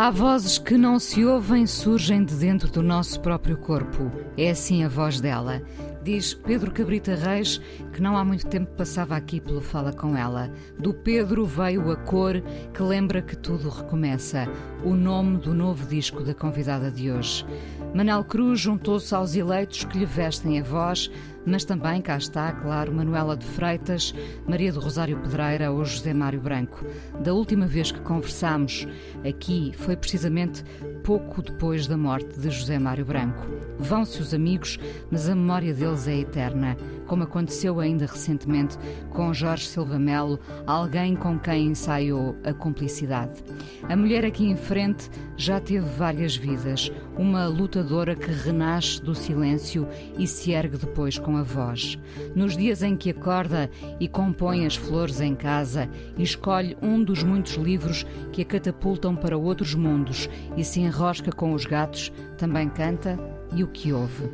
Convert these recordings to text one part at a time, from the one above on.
Há vozes que não se ouvem, surgem de dentro do nosso próprio corpo. É assim a voz dela. Diz Pedro Cabrita Reis que não há muito tempo passava aqui pelo Fala Com Ela. Do Pedro veio a cor que lembra que tudo recomeça. O nome do novo disco da convidada de hoje. Manel Cruz juntou-se aos eleitos que lhe vestem a voz, mas também cá está, claro, Manuela de Freitas, Maria do Rosário Pedreira ou José Mário Branco. Da última vez que conversámos aqui foi precisamente pouco depois da morte de José Mário Branco. Vão-se os amigos, mas a memória deles é eterna, como aconteceu ainda recentemente com Jorge Silva Melo, alguém com quem ensaiou a cumplicidade. A mulher aqui em frente já teve várias vidas, uma lutadora que renasce do silêncio e se ergue depois com a voz. Nos dias em que acorda e compõe as flores em casa e escolhe um dos muitos livros que a catapultam para outros mundos e se enrosca com os gatos, também canta e o que ouve.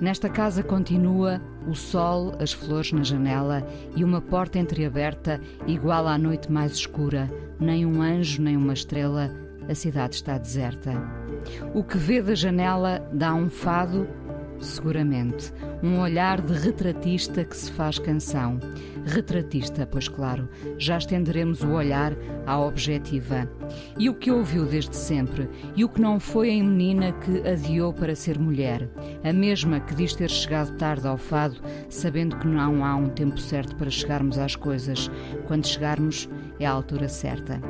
Nesta casa continua o sol, as flores na janela e uma porta entreaberta igual à noite mais escura. Nem um anjo, nem uma estrela, a cidade está deserta. O que vê da janela dá um fado seguramente. Um olhar de retratista que se faz canção. Retratista, pois claro, já estenderemos o olhar à objetiva. E o que ouviu desde sempre? E o que não foi em menina que adiou para ser mulher? A mesma que diz ter chegado tarde ao fado, sabendo que não há um tempo certo para chegarmos às coisas. Quando chegarmos, é a altura certa.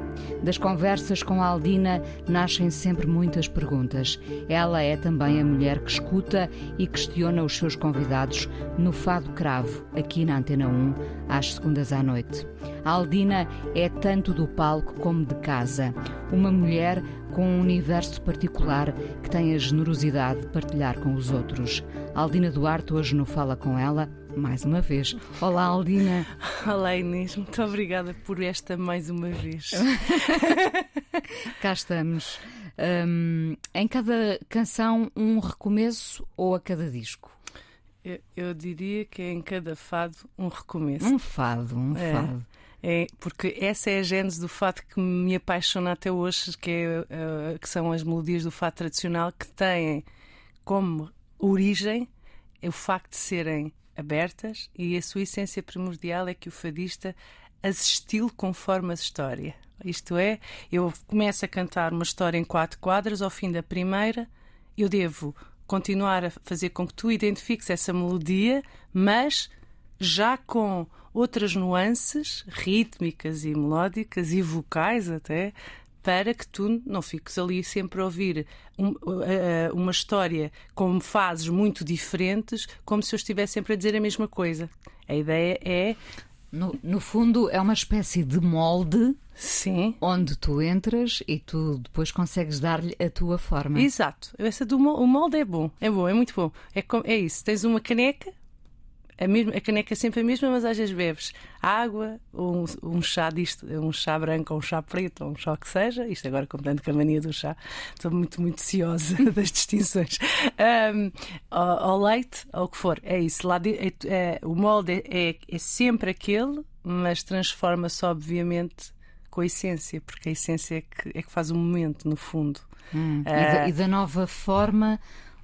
Das conversas com a Aldina nascem sempre muitas perguntas. Ela é também a mulher que escuta e questiona os seus convidados no Fado Cravo, aqui na Antena 1, às segundas à noite. A Aldina é tanto do palco como de casa. Uma mulher com um universo particular que tem a generosidade de partilhar com os outros. A Aldina Duarte hoje no Fala Com Ela mais uma vez. Olá, Aldina. Olá, Inês. Muito obrigada por esta mais uma vez. Cá estamos. Um, em cada canção, um recomeço ou a cada disco? Eu, eu, diria que é em cada fado um recomeço. Um fado, um é, fado. É, porque essa é a gênese do fado que me apaixona até hoje, que, é, uh, que são as melodias do fado tradicional que têm como origem o facto de serem abertas e a sua essência primordial é que o fadista as estile conforme a história. Isto é, eu começo a cantar uma história em quatro quadras, ao fim da primeira, eu devo continuar a fazer com que tu identifiques essa melodia, mas já com outras nuances rítmicas e melódicas e vocais até, para que tu não fiques ali sempre a ouvir um, uh, uma história com fases muito diferentes, como se eu estivesse sempre a dizer a mesma coisa. A ideia é. No, no fundo, é uma espécie de molde Sim. Onde tu entras e tu depois consegues dar-lhe a tua forma. Exato. Essa do molde, o molde é bom, é bom, é muito bom. É, é isso. Tens uma caneca, a, mesma, a caneca é sempre a mesma, mas às vezes bebes água, um, um chá disto, um chá branco ou um chá preto, ou um chá que seja. Isto agora, contando com a mania do chá, estou muito, muito ciosa das distinções. Um, ao, leite, ou o que for, é isso. Lá de, é, é, o molde é, é sempre aquele, mas transforma-se, obviamente, com a essência, porque a essência é que, é que faz o momento, no fundo. Hum, uh, e, da, e da nova forma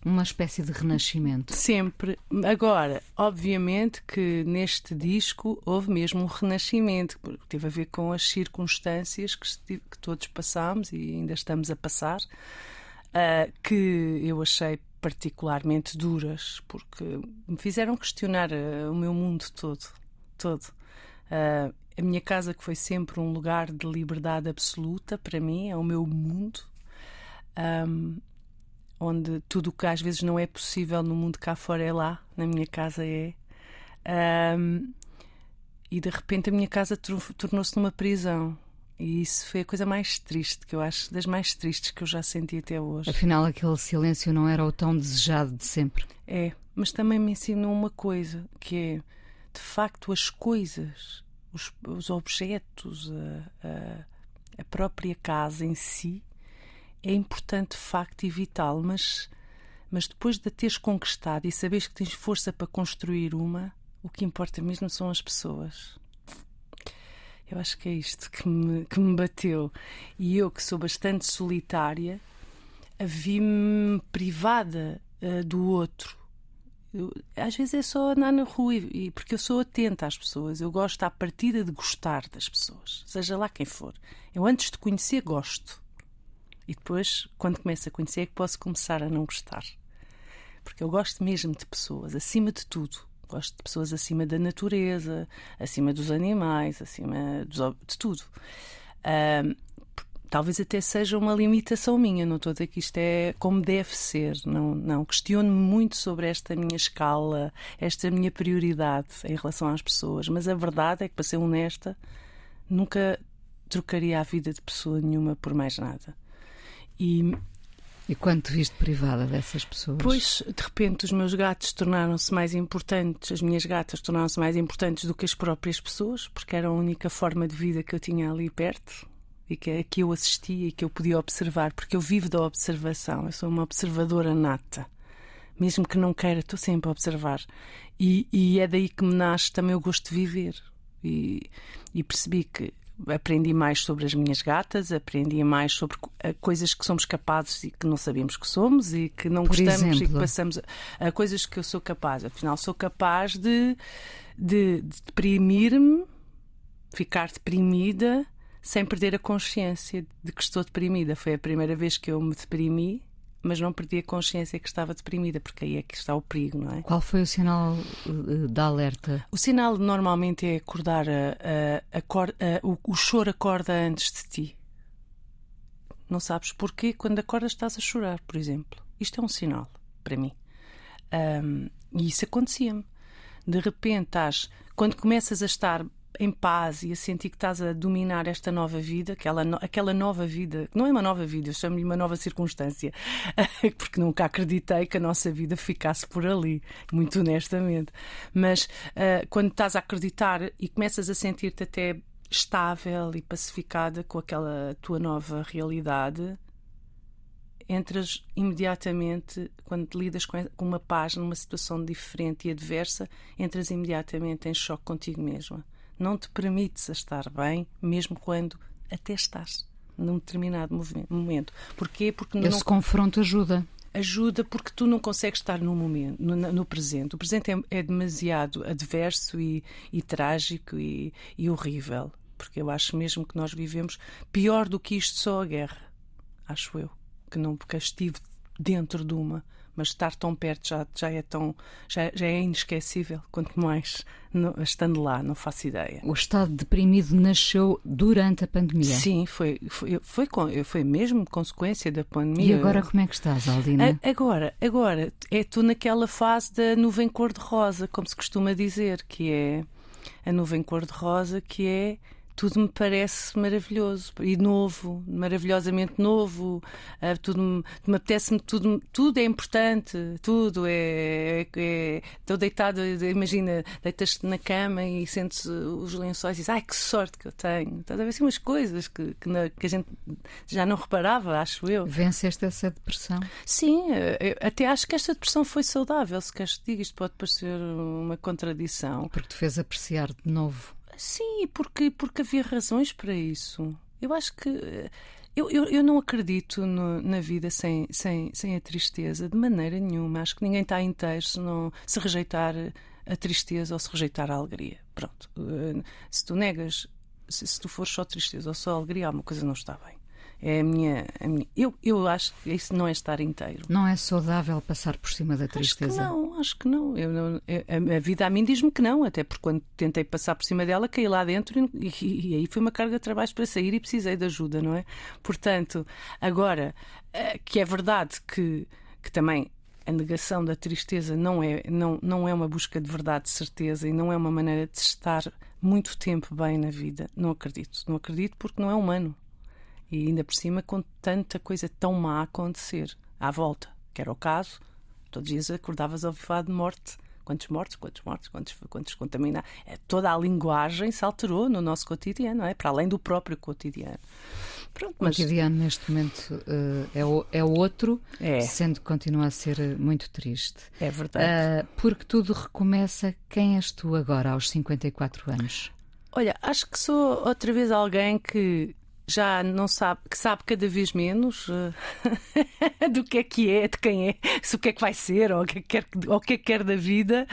uma espécie de renascimento. Sempre. Agora, obviamente que neste disco houve mesmo um renascimento, porque teve a ver com as circunstâncias que, que todos passámos e ainda estamos a passar, uh, que eu achei particularmente duras, porque me fizeram questionar uh, o meu mundo todo. todo. Uh, a minha casa, que foi sempre um lugar de liberdade absoluta para mim, é o meu mundo. Um, onde tudo o que às vezes não é possível no mundo cá fora é lá, na minha casa é. Um, e de repente a minha casa tornou-se numa prisão. E isso foi a coisa mais triste, que eu acho, das mais tristes que eu já senti até hoje. Afinal, aquele silêncio não era o tão desejado de sempre. É, mas também me ensinou uma coisa, que é, de facto, as coisas, os, os objetos, a, a, a própria casa em si, é importante, de facto, e vital, mas, mas depois de a teres conquistado e saberes que tens força para construir uma, o que importa mesmo são as pessoas. Eu acho que é isto que me, que me bateu. E eu, que sou bastante solitária, vi-me privada uh, do outro. Eu, às vezes é só andar na rua, e, porque eu sou atenta às pessoas. Eu gosto à partida de gostar das pessoas, seja lá quem for. Eu, antes de conhecer, gosto. E depois, quando começo a conhecer, é que posso começar a não gostar. Porque eu gosto mesmo de pessoas, acima de tudo. Gosto de pessoas acima da natureza, acima dos animais, acima de tudo. Talvez até seja uma limitação minha, não estou a dizer que isto é como deve ser, não, não. Questiono-me muito sobre esta minha escala, esta minha prioridade em relação às pessoas, mas a verdade é que, para ser honesta, nunca trocaria a vida de pessoa nenhuma por mais nada. E e quando te viste privada dessas pessoas? Pois, de repente, os meus gatos tornaram-se mais importantes, as minhas gatas tornaram-se mais importantes do que as próprias pessoas, porque era a única forma de vida que eu tinha ali perto e que, que eu assistia e que eu podia observar, porque eu vivo da observação, eu sou uma observadora nata. Mesmo que não queira, estou sempre a observar. E, e é daí que me nasce também o gosto de viver. E, e percebi que aprendi mais sobre as minhas gatas, aprendi mais sobre eh, coisas que somos capazes e que não sabemos que somos e que não Por gostamos exemplo. e que passamos a, coisas que eu sou capaz. Afinal, sou capaz de, de, de deprimir-me, ficar deprimida sem perder a consciência de que estou deprimida. Foi a primeira vez que eu me deprimi mas não perdi a consciência que estava deprimida, porque aí é que está o perigo, não é? Qual foi o sinal uh, da alerta? O sinal normalmente é acordar, a, a, a, o, o choro acorda antes de ti. Não sabes porquê quando acordas estás a chorar, por exemplo. Isto é um sinal para mim. Um, e isso acontecia-me. De repente estás, quando começas a estar em paz e a sentir que estás a dominar esta nova vida, aquela, aquela nova vida, não é uma nova vida, eu chamo-lhe uma nova circunstância, porque nunca acreditei que a nossa vida ficasse por ali, muito honestamente. Mas uh, quando estás a acreditar e começas a sentir-te até estável e pacificada com aquela tua nova realidade, entras imediatamente, quando lidas com uma paz numa situação diferente e adversa, entras imediatamente em choque contigo mesma não te permites a estar bem, mesmo quando até estás num determinado momento. Porquê? Porque Esse não... confronto ajuda. Ajuda porque tu não consegues estar no momento, no, no presente. O presente é, é demasiado adverso e, e trágico e, e horrível. Porque eu acho mesmo que nós vivemos pior do que isto só a guerra. Acho eu. Que não porque estive dentro de uma mas estar tão perto já, já é tão já, já é inesquecível, quanto mais no, estando lá, não faço ideia. O estado deprimido nasceu durante a pandemia? Sim, foi, foi, foi, foi, mesmo consequência da pandemia. E agora como é que estás, Aldina? A, agora, agora é tu naquela fase da nuvem cor-de-rosa, como se costuma dizer, que é a nuvem cor-de-rosa, que é tudo me parece maravilhoso e novo, maravilhosamente novo. Uh, tudo me apetece-me, tudo, tudo é importante, tudo é. é, é estou deitado, imagina, deitas-te na cama e sentes os lençóis e dizes, ai que sorte que eu tenho. Estás a ver assim umas coisas que, que, na, que, a gente já não reparava, acho eu. Venceste essa depressão? Sim, até acho que esta depressão foi saudável, se queres te digo, isto pode parecer uma contradição. Porque te fez apreciar de novo Sim, porque, porque havia razões para isso. Eu acho que. Eu, eu, eu não acredito no, na vida sem, sem, sem a tristeza, de maneira nenhuma. Acho que ninguém está inteiro se, não, se rejeitar a tristeza ou se rejeitar a alegria. Pronto. Eh, se tu negas, se, se tu fores só tristeza ou só alegria, alguma coisa não está bem. É a minha, a minha. Eu, eu acho que isso não é estar inteiro. Não é saudável passar por cima da tristeza? Acho que não, acho que não. Eu, não a, a, vida a mim diz-me que não, até porque quando tentei passar por cima dela, caí lá dentro e, e, e aí foi uma carga de trabalho para sair e precisei de ajuda, não é? Portanto, agora, eh, que é verdade que, que também a negação da tristeza não é, não, não é uma busca de verdade, de certeza, e não é uma maneira de estar muito tempo bem na vida. Não acredito. Não acredito porque não é humano. E ainda por cima com tanta coisa tão má a acontecer à volta, que era o caso. Todos os dias acordavas ao falar de morte quantos mortos, quantos mortos, quantos, quantos contaminados. É, toda a linguagem se alterou no nosso cotidiano, não é? Para além do próprio cotidiano. Pronto, o mas... cotidiano neste momento uh, é, o, é outro, é. sendo que continua a ser muito triste. É verdade. Uh, porque tudo recomeça. Quem és tu agora, aos 54 anos? Olha, acho que sou outra vez alguém que já não sabe, que sabe cada vez menos uh, do que é que é, de quem é, se o que é que vai ser ou o que é que quer, ou o que é que quer da vida,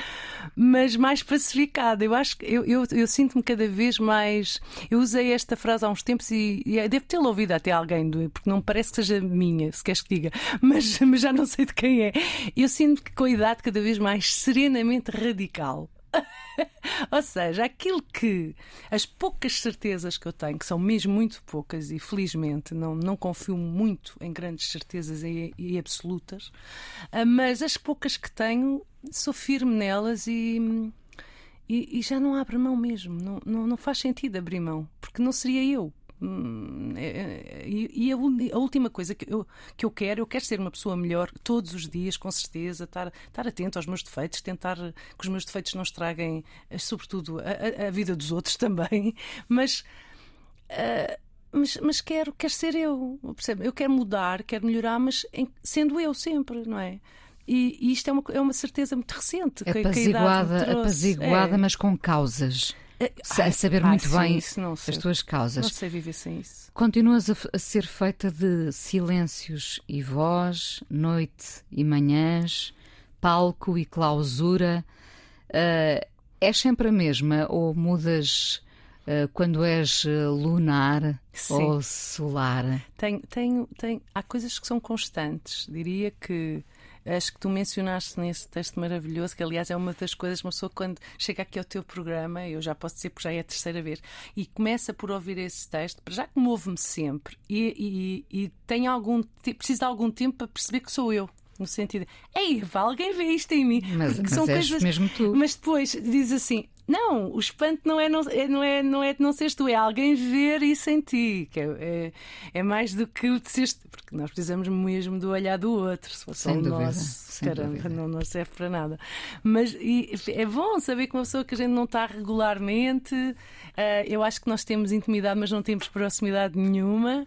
mas mais pacificada. Eu acho que eu, eu, eu sinto-me cada vez mais. Eu usei esta frase há uns tempos e, e devo tê-la ouvido até alguém, porque não parece que seja minha, se queres que diga, mas, mas já não sei de quem é. Eu sinto que com a idade cada vez mais serenamente radical. Ou seja, aquilo que as poucas certezas que eu tenho, que são mesmo muito poucas, e felizmente não, não confio muito em grandes certezas e, e absolutas, ah, mas as poucas que tenho, sou firme nelas e, e, e já não abro mão mesmo. Não, não, não faz sentido abrir mão, porque não seria eu. Hum, é, é, e, a, última coisa que eu, que eu quero, eu quero ser uma pessoa melhor todos os dias, com certeza, estar, estar atento aos meus defeitos, tentar que os meus defeitos não estraguem, eh, sobretudo, a, a vida dos outros também, mas. Uh, mas, mas quero, quero ser eu, percebe? Eu quero mudar, quero melhorar, mas em, sendo eu sempre, não é? E, e isto é uma, é uma certeza muito recente. Apaziguada, que a apaziguada é. mas com causas. Ai, saber muito sim, bem as tuas causas. Não sei viver sem isso. Continuas a, a, ser feita de silêncios e voz, noite e manhãs, palco e clausura. Uh, és sempre a mesma ou mudas uh, quando és lunar sim. ou solar? Tenho, tenho, tenho, há coisas que são constantes. Diria que Acho que tu mencionaste nesse texto maravilhoso, que aliás é uma das coisas, uma pessoa quando chega aqui ao teu programa, eu já posso dizer porque já é a terceira vez, e começa por ouvir esse texto, já comove-me sempre e, e, e tem algum, precisa de algum tempo para perceber que sou eu no sentido, ei, alguém vê isto em mim. Mas, mas são coisas, mesmo tu. Mas depois diz assim: não, o espanto não é não, é, não, é, não é não seres tu, é alguém ver isso em ti. Que é, é, é mais do que o de seres porque nós precisamos mesmo do olhar do outro. Se fosse o nosso, caramba, não, não serve para nada. Mas e, é bom saber que uma pessoa que a gente não está regularmente, uh, eu acho que nós temos intimidade, mas não temos proximidade nenhuma.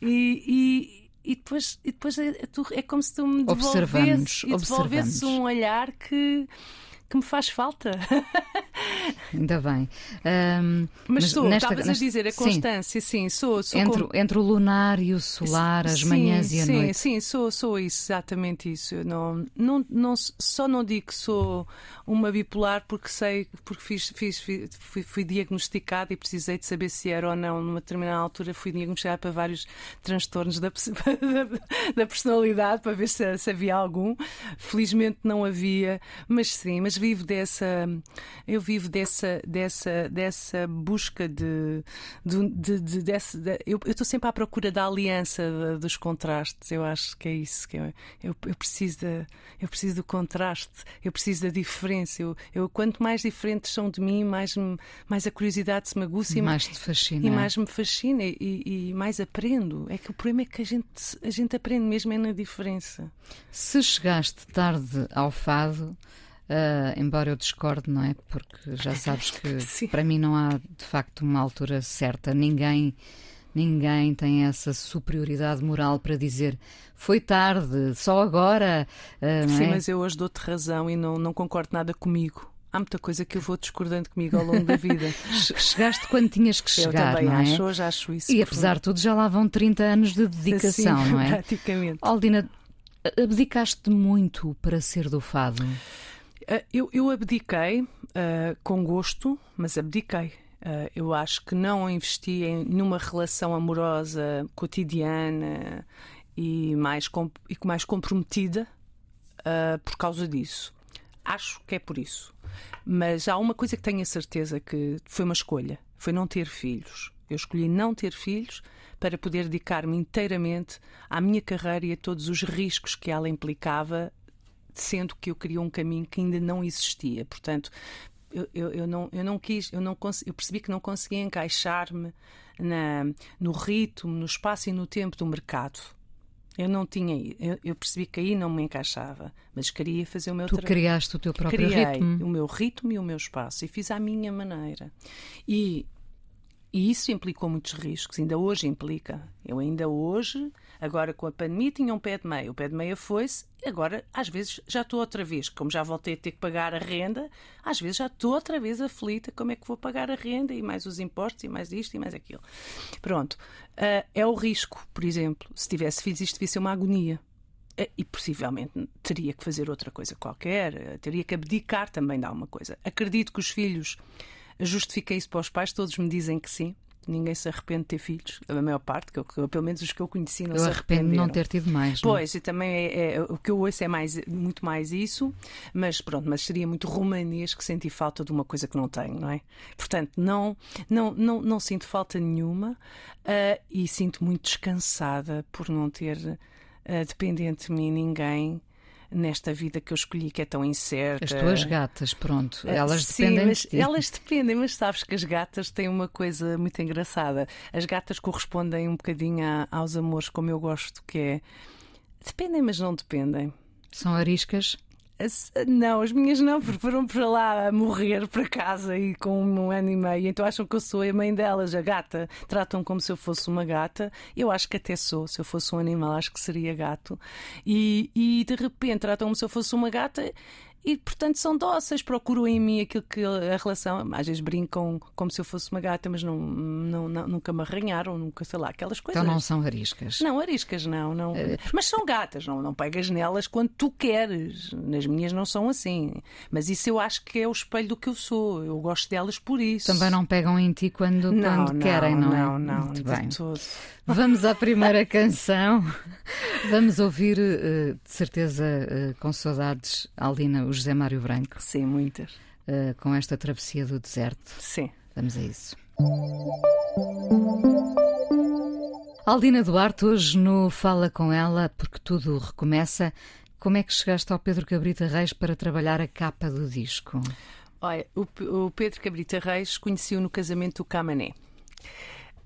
e, e e depois, e depois é, é, como se tu me devolvesses, devolvesses um olhar que que me faz falta. Ainda bem. Um, mas, mas sou, nesta, estavas nesta... a dizer a constância, sim, sim sou. sou entre, como... entre o lunar e o solar, as sim, manhãs e a sim, noite. Sim, sou, sou isso, exatamente isso. não, não, não, só não digo que sou uma bipolar porque sei, porque fiz, fiz, fui, fui diagnosticada e precisei de saber se era ou não. Numa determinada altura fui diagnosticada para vários transtornos da, da personalidade para ver se, se havia algum. Felizmente não havia, mas sim, mas vivo dessa, eu vivo dessa, dessa, dessa busca de, de, de, de eu estou sempre à procura da aliança dos contrastes. Eu acho que é isso que eu, eu, eu preciso eu preciso do contraste, eu preciso da diferença. Eu, eu quanto mais diferentes são de mim, mais mais a curiosidade se me aguça e mais te fascina, e mais me fascina e, e mais aprendo. É que o problema é que a gente a gente aprende mesmo é na diferença. Se chegaste tarde ao fado Uh, embora eu discorde, não é? Porque já sabes que para mim não há de facto uma altura certa. Ninguém, ninguém tem essa superioridade moral para dizer foi tarde, só agora. Uh, Sim, é? mas eu hoje dou-te razão e não, não concordo nada comigo. Há muita coisa que eu vou discordando comigo ao longo da vida. Chegaste quando tinhas que chegar, eu também não é? acho, hoje acho isso. E apesar de tudo, já lá vão 30 anos de dedicação, não é? Praticamente. Aldina, abdicaste muito para ser do fado. Uh, eu, eu, abdiquei uh, com gosto, mas abdiquei. Uh, eu acho que não investi em nenhuma relação amorosa cotidiana e mais, e mais comprometida por causa disso. Acho que é por isso. Mas há uma coisa que tenho a certeza que foi uma escolha: foi não ter filhos. Eu escolhi não ter filhos para poder dedicar-me inteiramente à minha carreira e a todos os riscos que ela implicava sendo que eu queria um caminho que ainda não existia. Portanto, eu, eu, eu, não, eu não quis, eu, não eu percebi que não conseguia encaixar-me no ritmo, no espaço e no tempo do mercado. Eu não tinha, eu, eu, percebi que aí não me encaixava, mas queria fazer o meu trabalho. Tu criaste o teu próprio Criei ritmo. o meu ritmo e o meu espaço e fiz à minha maneira. E, e isso implicou muitos riscos, ainda hoje implica. Eu ainda hoje Agora com a pandemia tinha um pé de meia. O pé de meia foi-se, agora às vezes já estou outra vez. Como já voltei a ter que pagar a renda, às vezes já estou outra vez aflita. Como é que vou pagar a renda e mais os impostos e mais isto e mais aquilo? Pronto. Uh, é o risco, por exemplo. Se tivesse filhos, isto devia ser uma agonia ah, e possivelmente teria que fazer outra coisa qualquer, ah, teria que abdicar também de alguma coisa. Acredito que os filhos, justifiquei isso para os pais, todos me dizem que sim ninguém se arrepende de ter filhos, a maior parte, que eu, pelo menos os que eu conheci não eu se arrependo de não ter tido mais. Não? É? Pois, e também é, é, o que eu ouço é mais, muito mais isso, mas pronto, mas seria muito romanesco sentir falta de uma coisa que não tenho, não é? Portanto, não, não, não, não sinto falta nenhuma uh, e sinto muito descansada por não ter uh, dependente de mim ninguém nesta vida que eu escolhi que é tão incerta. As tuas gatas, pronto, ah, elas Sim, dependem mas de ti. elas dependem, mas sabes que as gatas têm uma coisa muito engraçada. As gatas correspondem um bocadinho a, aos amores como eu gosto, que é dependem, mas não dependem. São ariscas? Não, as minhas não, porque foram para lá a morrer para casa e com um ano e meio. Então acham que eu sou a mãe delas, a gata. Tratam como se eu fosse uma gata. Eu acho que até sou. Se eu fosse um animal, acho que seria gato. E, e de repente tratam como se eu fosse uma gata e, portanto, são dóceis, procuram em mim aquilo que a relação. Às vezes brincam como se eu fosse uma gata, mas não, não, não nunca me arranharam, nunca, sei lá, aquelas coisas. Então não são ariscas? Não, ariscas não. não. Uh... Mas são gatas, não, não pegas nelas quando tu queres. Nas minhas não são assim. Mas isso eu acho que é o espelho do que eu sou. Eu gosto delas por isso. Também não pegam em ti quando, não, quando querem, não, não é? Não, não, Muito bem. Todo. Vamos à primeira canção. Vamos ouvir, uh, de certeza, uh, com saudades, Aldina, o José Mário Branco. Sim, muitas. Uh, com esta travessia do deserto. Sim. Vamos a isso. Aldina Duarte, hoje no Fala com ela, porque tudo recomeça. Como é que chegaste ao Pedro Cabrita Reis para trabalhar a capa do disco? Olha, o, o Pedro Cabrita Reis conheci-o no casamento do Camané.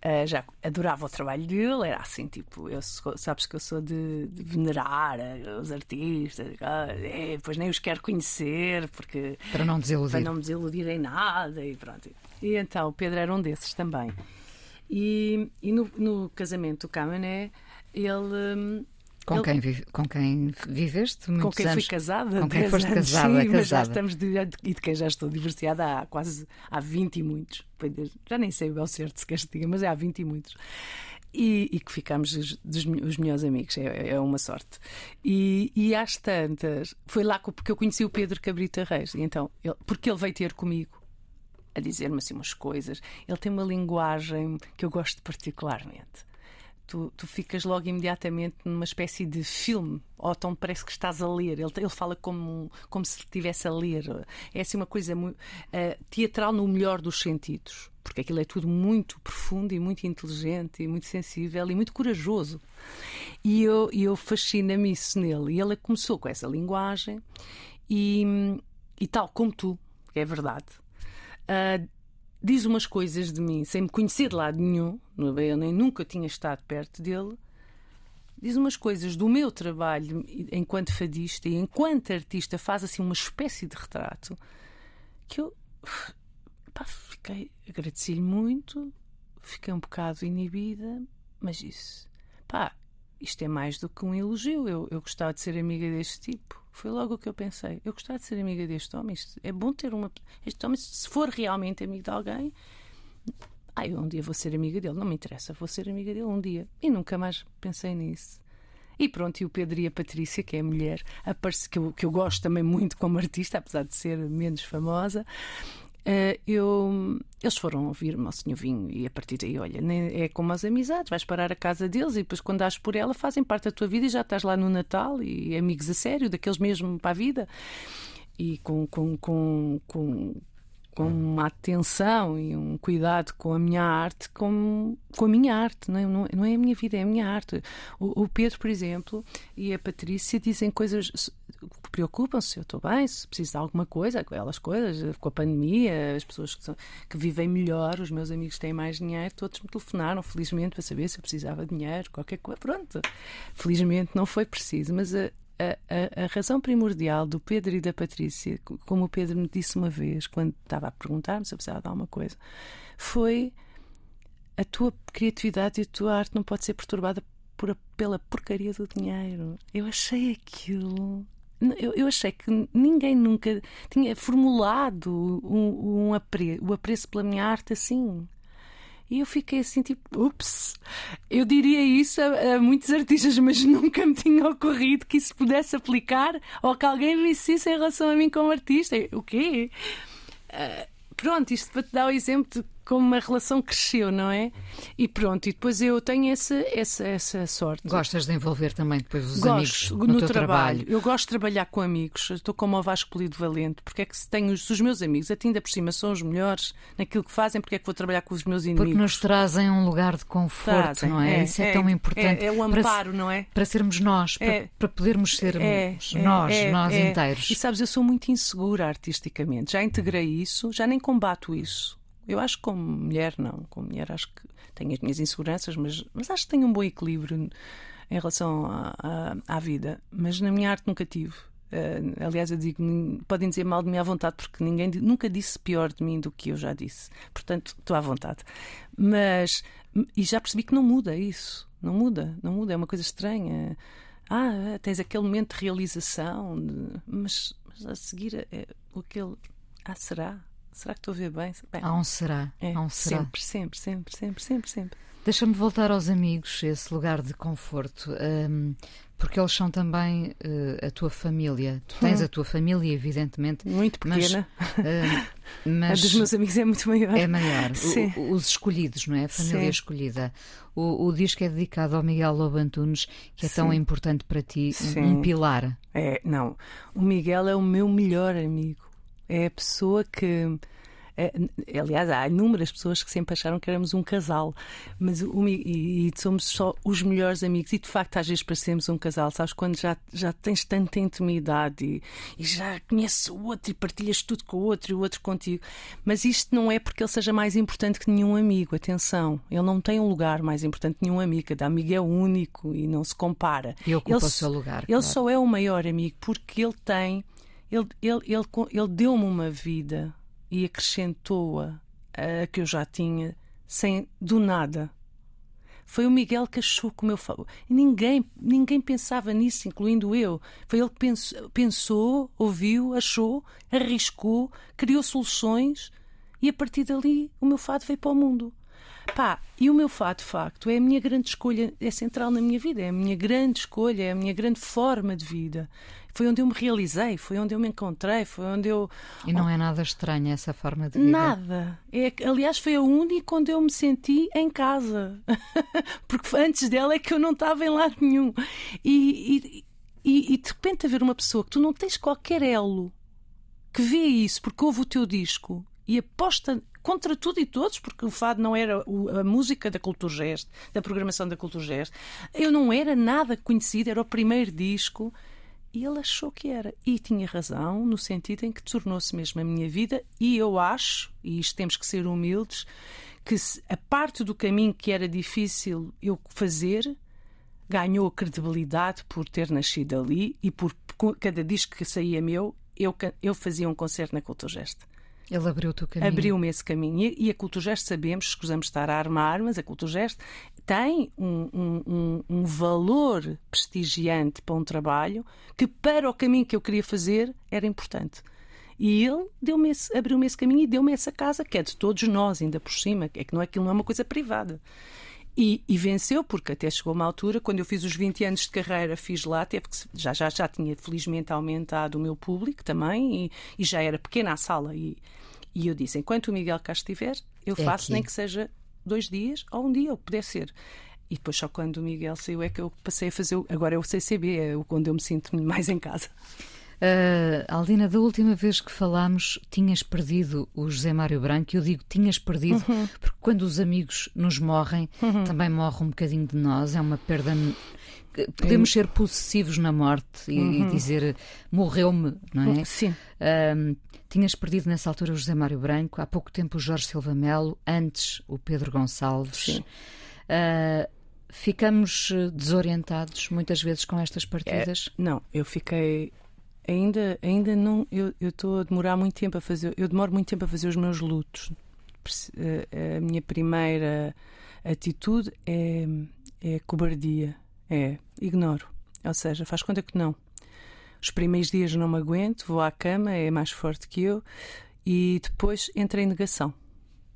Uh, já adorava o trabalho dele, era assim, tipo, eu sou, sabes que eu sou de, de venerar uh, os artistas, é, pois nem os quero conhecer, porque. Para não desiludir. Para não me desiludir em nada, e pronto. E então o Pedro era um desses também. E, e no, no casamento do Camané, ele. Com, ele... quem vive, com quem viveste muitos Com quem anos. fui casada. Com quem foste anos, casada, sim, casada. Mas já estamos de, e de quem já estou divorciada há quase há 20 e muitos. Já nem sei o certo se queres que diga, mas é há 20 e muitos. E, e, que ficámos os, dos, os melhores amigos, é, é uma sorte. E, e, às tantas, foi lá porque eu conheci o Pedro Cabrita Reis, e então, ele, porque ele veio ter comigo a dizer-me assim umas coisas. Ele tem uma linguagem que eu gosto particularmente tu, tu ficas logo imediatamente numa espécie de filme, ou então parece que estás a ler. Ele, ele fala como, como se estivesse a ler. É assim uma coisa muito, uh, teatral no melhor dos sentidos, porque aquilo é tudo muito profundo e muito inteligente e muito sensível e muito corajoso. E eu, eu fascina-me isso nele. E ele começou com essa linguagem e, e tal como tu, é verdade. Uh, diz umas coisas de mim sem me conhecer de lado nenhum, eu nem nunca tinha estado perto dele. Diz umas coisas do meu trabalho enquanto fadista e enquanto artista, faz assim uma espécie de retrato que eu pá, fiquei, agradeci-lhe muito, fiquei um bocado inibida, mas isso, pá, isto é mais do que um elogio. Eu, eu gostava de ser amiga deste tipo. Foi logo o que eu pensei. Eu gostava de ser amiga deste homem. É bom ter uma. Este homem, se for realmente amigo de alguém. Ah, eu um dia vou ser amiga dele. Não me interessa, vou ser amiga dele um dia. E nunca mais pensei nisso. E pronto, e o Pedro e a Patrícia, que é a mulher, que, eu, que eu gosto também muito como artista, apesar de ser menos famosa, Uh, eu, eles foram ouvir-me ao Senhor Vinho e a partir daí, olha, é como as amizades, vais parar a casa deles e depois quando dás por ela fazem parte da tua vida e já estás lá no Natal e amigos a sério, daqueles mesmo para a vida. E com, com, com, com, com uma atenção e um cuidado com a minha arte, com, com a minha arte, não é, não, é a minha vida, é a minha arte. O, o Pedro, por exemplo, e a Patrícia dizem coisas preocupam-se se eu estou bem, se preciso de alguma coisa, aquelas coisas, com a pandemia, as pessoas que, são, que vivem melhor, os meus amigos têm mais dinheiro, todos me telefonaram, felizmente, para saber se eu precisava de dinheiro, qualquer coisa. Pronto, felizmente não foi preciso, mas a, a, a, razão primordial do Pedro e da Patrícia, como o Pedro me disse uma vez, quando estava a perguntar-me se eu precisava de alguma coisa, foi a tua criatividade e a tua arte não pode ser perturbada por, pela porcaria do dinheiro. Eu achei aquilo. Eu, eu achei que ninguém nunca tinha formulado um, um apre, o apreço pela minha arte assim. E eu fiquei assim, tipo, ups, eu diria isso a, a, muitos artistas, mas nunca me tinha ocorrido que isso pudesse aplicar ou que alguém me disse em relação a mim como artista. O quê? Uh, pronto, isto para te dar o exemplo de como uma relação cresceu, não é? E pronto, e depois eu tenho essa, essa, essa sorte. Gostas de envolver também depois os Gosto, amigos no, no teu trabalho. trabalho. Eu gosto de trabalhar com amigos. Estou como o Vasco Polido Valente, porque é que se tenho se os meus amigos, até ainda por cima, são os melhores naquilo que fazem, porque é que vou trabalhar com os meus inimigos? Porque nos trazem um lugar de conforto, Trazem, não é? é, Isso é, é, tão importante. é- é o para amparo, não é? Para sermos nós, para, É. para podermos ser É, é, nós, nós inteiros. E sabes, eu sou muito insegura artisticamente. Já integrei isso, já nem combato isso. Eu acho que como mulher, não. Como mulher, acho que tenho as minhas inseguranças, mas, mas acho que tenho um bom equilíbrio em relação à, à, à vida. Mas na minha arte nunca tive. Eh, aliás, eu digo, podem dizer mal de mim à vontade, porque ninguém nunca disse pior de mim do que eu já disse. Portanto, estou à vontade. Mas, e já percebi que não muda isso. Não muda, não muda. É uma coisa estranha. Ah, tens aquele momento de realização, de- mas, mas a seguir é, aquele. Ah, será? Será que estou a ver bem? Bem, Há um será. é, Há um será. sempre, sempre, sempre, sempre, sempre, sempre. Deixa-me voltar aos amigos, esse lugar de conforto, hum, porque eles são também eh, a tua família. Tu tens a tua família, evidentemente, Muito Mas- pequena. hum, a mas dos meus amigos é muito maior. é maior. O- os escolhidos, não é? A família Sim. escolhida. O, o disco é dedicado ao Miguel Lobo Antunes, que é tão Sim. importante para ti, um- Sim. um pilar. É, não. O Miguel é o meu melhor amigo. É a pessoa que. é, aliás, há inúmeras pessoas que sempre acharam que éramos um casal, mas Mi- e, e somos só os melhores amigos. E de facto, às vezes parecemos um casal, sabes? Quando já, já tens tanta intimidade e, e já conheces o outro e partilhas tudo com o outro e o outro contigo. Mas isto não é porque ele seja mais importante que nenhum amigo. Atenção, ele não tem um lugar mais importante que nenhum amigo. Cada amigo é único e não se compara. E ocupa Ele o seu lugar. ele claro. só é o maior amigo porque ele tem, ele, ele, ele, ele deu-me uma vida e acrescentou-a a que eu já tinha sem do nada. Foi o Miguel que achou como eu falo. Ninguém, ninguém pensava nisso, incluindo eu. Foi ele que pensou, pensou, ouviu, achou, arriscou, criou soluções e a partir dali o meu fado veio para o mundo. Pá, e o meu fado, de facto, é a minha grande escolha, é central na minha vida, é a minha grande escolha, é a minha grande forma de vida. Foi onde eu me realizei, foi onde eu me encontrei, foi onde eu. E não é nada estranho essa forma de vida. Nada. É, aliás, foi a única onde eu me senti em casa. Porque antes dela é que eu não estava em lado nenhum. E, e, e, e de repente haver uma pessoa que tu não tens qualquer elo que vê isso porque ouve o teu disco e aposta contra tudo e todos, porque o fado não era a música da Culturgest, da programação da Culturgest. Eu não era nada conhecida, era o primeiro disco. E ele achou que era. E tinha razão, no sentido em que tornou-se mesmo a minha vida. E eu acho, e isto temos que ser humildes, que a parte do caminho que era difícil eu fazer ganhou credibilidade por ter nascido ali e por cada disco que saía meu, eu, eu fazia um concerto na Culturgest. Ele abriu-te o caminho. Abriu-me esse caminho. E, a Culturgest, sabemos, escusamos estar a armar, mas a Culturgest tem um, um- um- valor prestigiante para um trabalho que, para o caminho que eu queria fazer, era importante. E ele deu-me abriu-me esse caminho e deu-me essa casa, que é de todos nós, ainda por cima, é que não é aquilo não é uma coisa privada. E, e venceu, porque até chegou uma altura, quando eu fiz os 20 anos de carreira, fiz lá, até porque já, já, já tinha felizmente aumentado o meu público também, e, e já era pequena a sala. E, e eu disse: enquanto o Miguel cá estiver, eu É faço aqui. nem que seja dois dias ou um dia, ou puder ser. E depois, só quando o Miguel saiu, é que eu passei a fazer. Agora é o CCB, é onde eu me sinto mais em casa. Uh, Aldina, da última vez que falámos, tinhas perdido o José Mário Branco. Eu digo tinhas perdido, uhum. porque quando os amigos nos morrem, uhum. também morre um bocadinho de nós. É uma perda. Podemos ser possessivos na morte e, uhum. e dizer morreu-me, não é? Sim. Tinhas perdido nessa altura o José Mário Branco, há pouco tempo o Jorge Silva Melo, antes o Pedro Gonçalves. Sim. Uh, ficamos desorientados muitas vezes com estas partidas? É, não, eu fiquei ainda, ainda não. Eu estou a demorar muito tempo a fazer. Eu demoro muito tempo a fazer os meus lutos. A minha primeira atitude é, é cobardia. É ignoro. Ou seja, faz conta que não. Os primeiros dias não me aguento, vou à cama, é mais forte que eu, e depois entra em negação.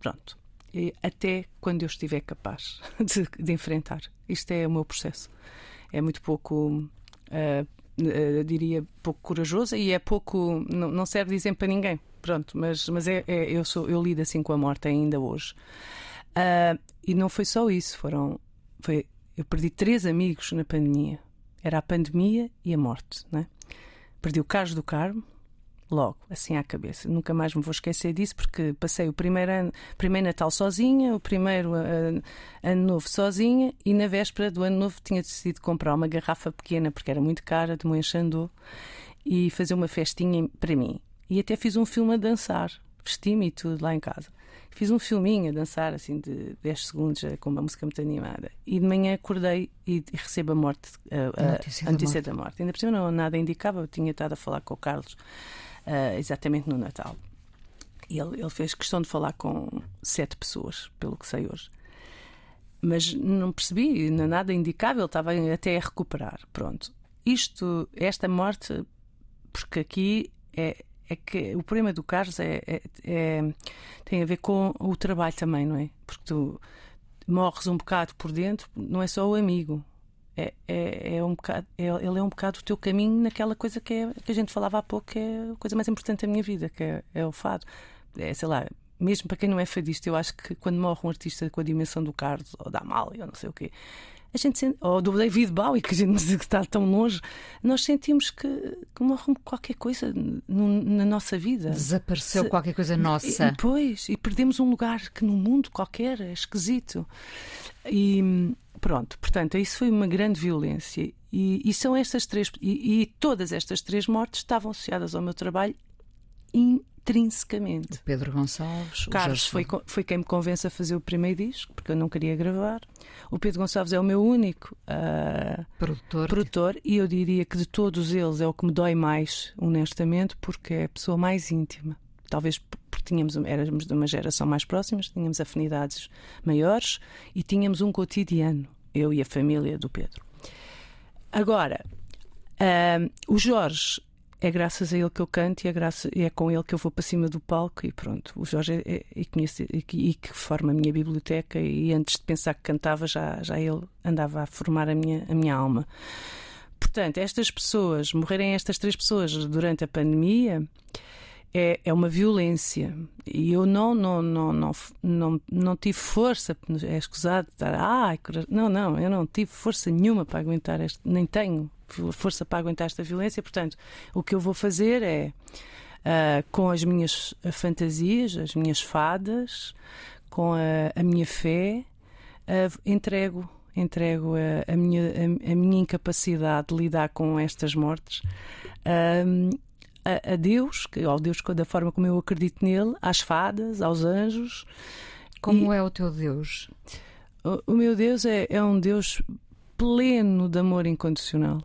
Pronto. E até quando eu estiver capaz de, de, enfrentar. Isto é o meu processo. É muito pouco uh, diria, pouco corajosa e é pouco. Não, não serve dizer para ninguém. Pronto, mas, mas é, é, eu, sou, eu lido assim com a morte ainda hoje. Uh, e não foi só isso, foram. Foi, eu perdi três amigos na pandemia. Era a pandemia e a morte. Né? Perdi o Carlos do Carmo, logo, assim à cabeça. Nunca mais me vou esquecer disso porque passei o primeiro ano, primeiro Natal sozinha, o primeiro uh, ano novo sozinha e na véspera do ano novo tinha decidido comprar uma garrafa pequena porque era muito cara, de Moenchandô, e fazer uma festinha para mim. E até fiz um filme a dançar, vesti-me e tudo lá em casa. Fiz um filminho a dançar, assim, de 10 segundos, eh, com uma música muito animada. E de manhã acordei e, e recebo a morte, a, a, a notícia, a notícia da, morte. da morte. Ainda por cima não, nada indicava, eu tinha estado a falar com o Carlos uh, exatamente no Natal. Ele, ele fez questão de falar com sete pessoas, pelo que sei hoje. Mas não percebi, nada indicável, estava até a recuperar. Pronto. Isto, esta morte, porque aqui é, é que o problema do Carlos é, é, é, tem a ver com o trabalho também, não é? Porque tu morres um bocado por dentro, não é só o amigo, é, é, é um bocado, é, ele é um bocado o teu caminho naquela coisa que, é, que a gente falava há pouco, que é a coisa mais importante da minha vida, que é, é o fado. É, sei lá, mesmo para quem não é fadista, eu acho que quando morre um artista com a dimensão do Carlos ou da Amália ou não sei o quê, a gente sente, ou do David Bowie, que a gente está tão longe, nós sentimos que, que morre qualquer coisa no, na nossa vida. Desapareceu Se, qualquer coisa nossa. E, pois, e perdemos um lugar que no mundo qualquer é esquisito. E, Pronto, portanto, isso foi uma grande violência. E, e são estas três. E, e, todas estas três mortes estavam associadas ao meu trabalho intrinsecamente. O Pedro Gonçalves. Carlos foi, foi quem me convence a fazer o primeiro disco, porque eu não queria gravar. O Pedro Gonçalves é o meu único uh, produtor. produtor. E eu diria que de todos eles é o que me dói mais, honestamente, porque é a pessoa mais íntima talvez tínhamos, éramos de uma geração mais próxima, tínhamos afinidades maiores e tínhamos um cotidiano, eu e a família do Pedro. Agora, uh, o Jorge é graças a ele que eu canto e é, graça, é com ele que eu vou para cima do palco e pronto. O Jorge é, é, é e que forma a minha biblioteca e antes de pensar que cantava já, já ele andava a formar a minha, a minha alma. Portanto, estas pessoas, morrerem estas três pessoas durante a pandemia, é, é uma violência. E eu não, não, não, não, não, não tive força, é escusado estar, ai, não, não, eu não tive força nenhuma para aguentar este, nem tenho força para aguentar esta violência. Portanto, o que eu vou fazer é, uh, com as minhas fantasias, as minhas fadas, com a, a minha fé, uh, entrego entrego a, a, minha, a, a, minha incapacidade de lidar com estas mortes uh, a, a Deus, que, ao Deus da forma como eu acredito nele, às fadas, aos anjos. Como e, é o teu Deus? O, o meu Deus é, é um Deus pleno de amor incondicional.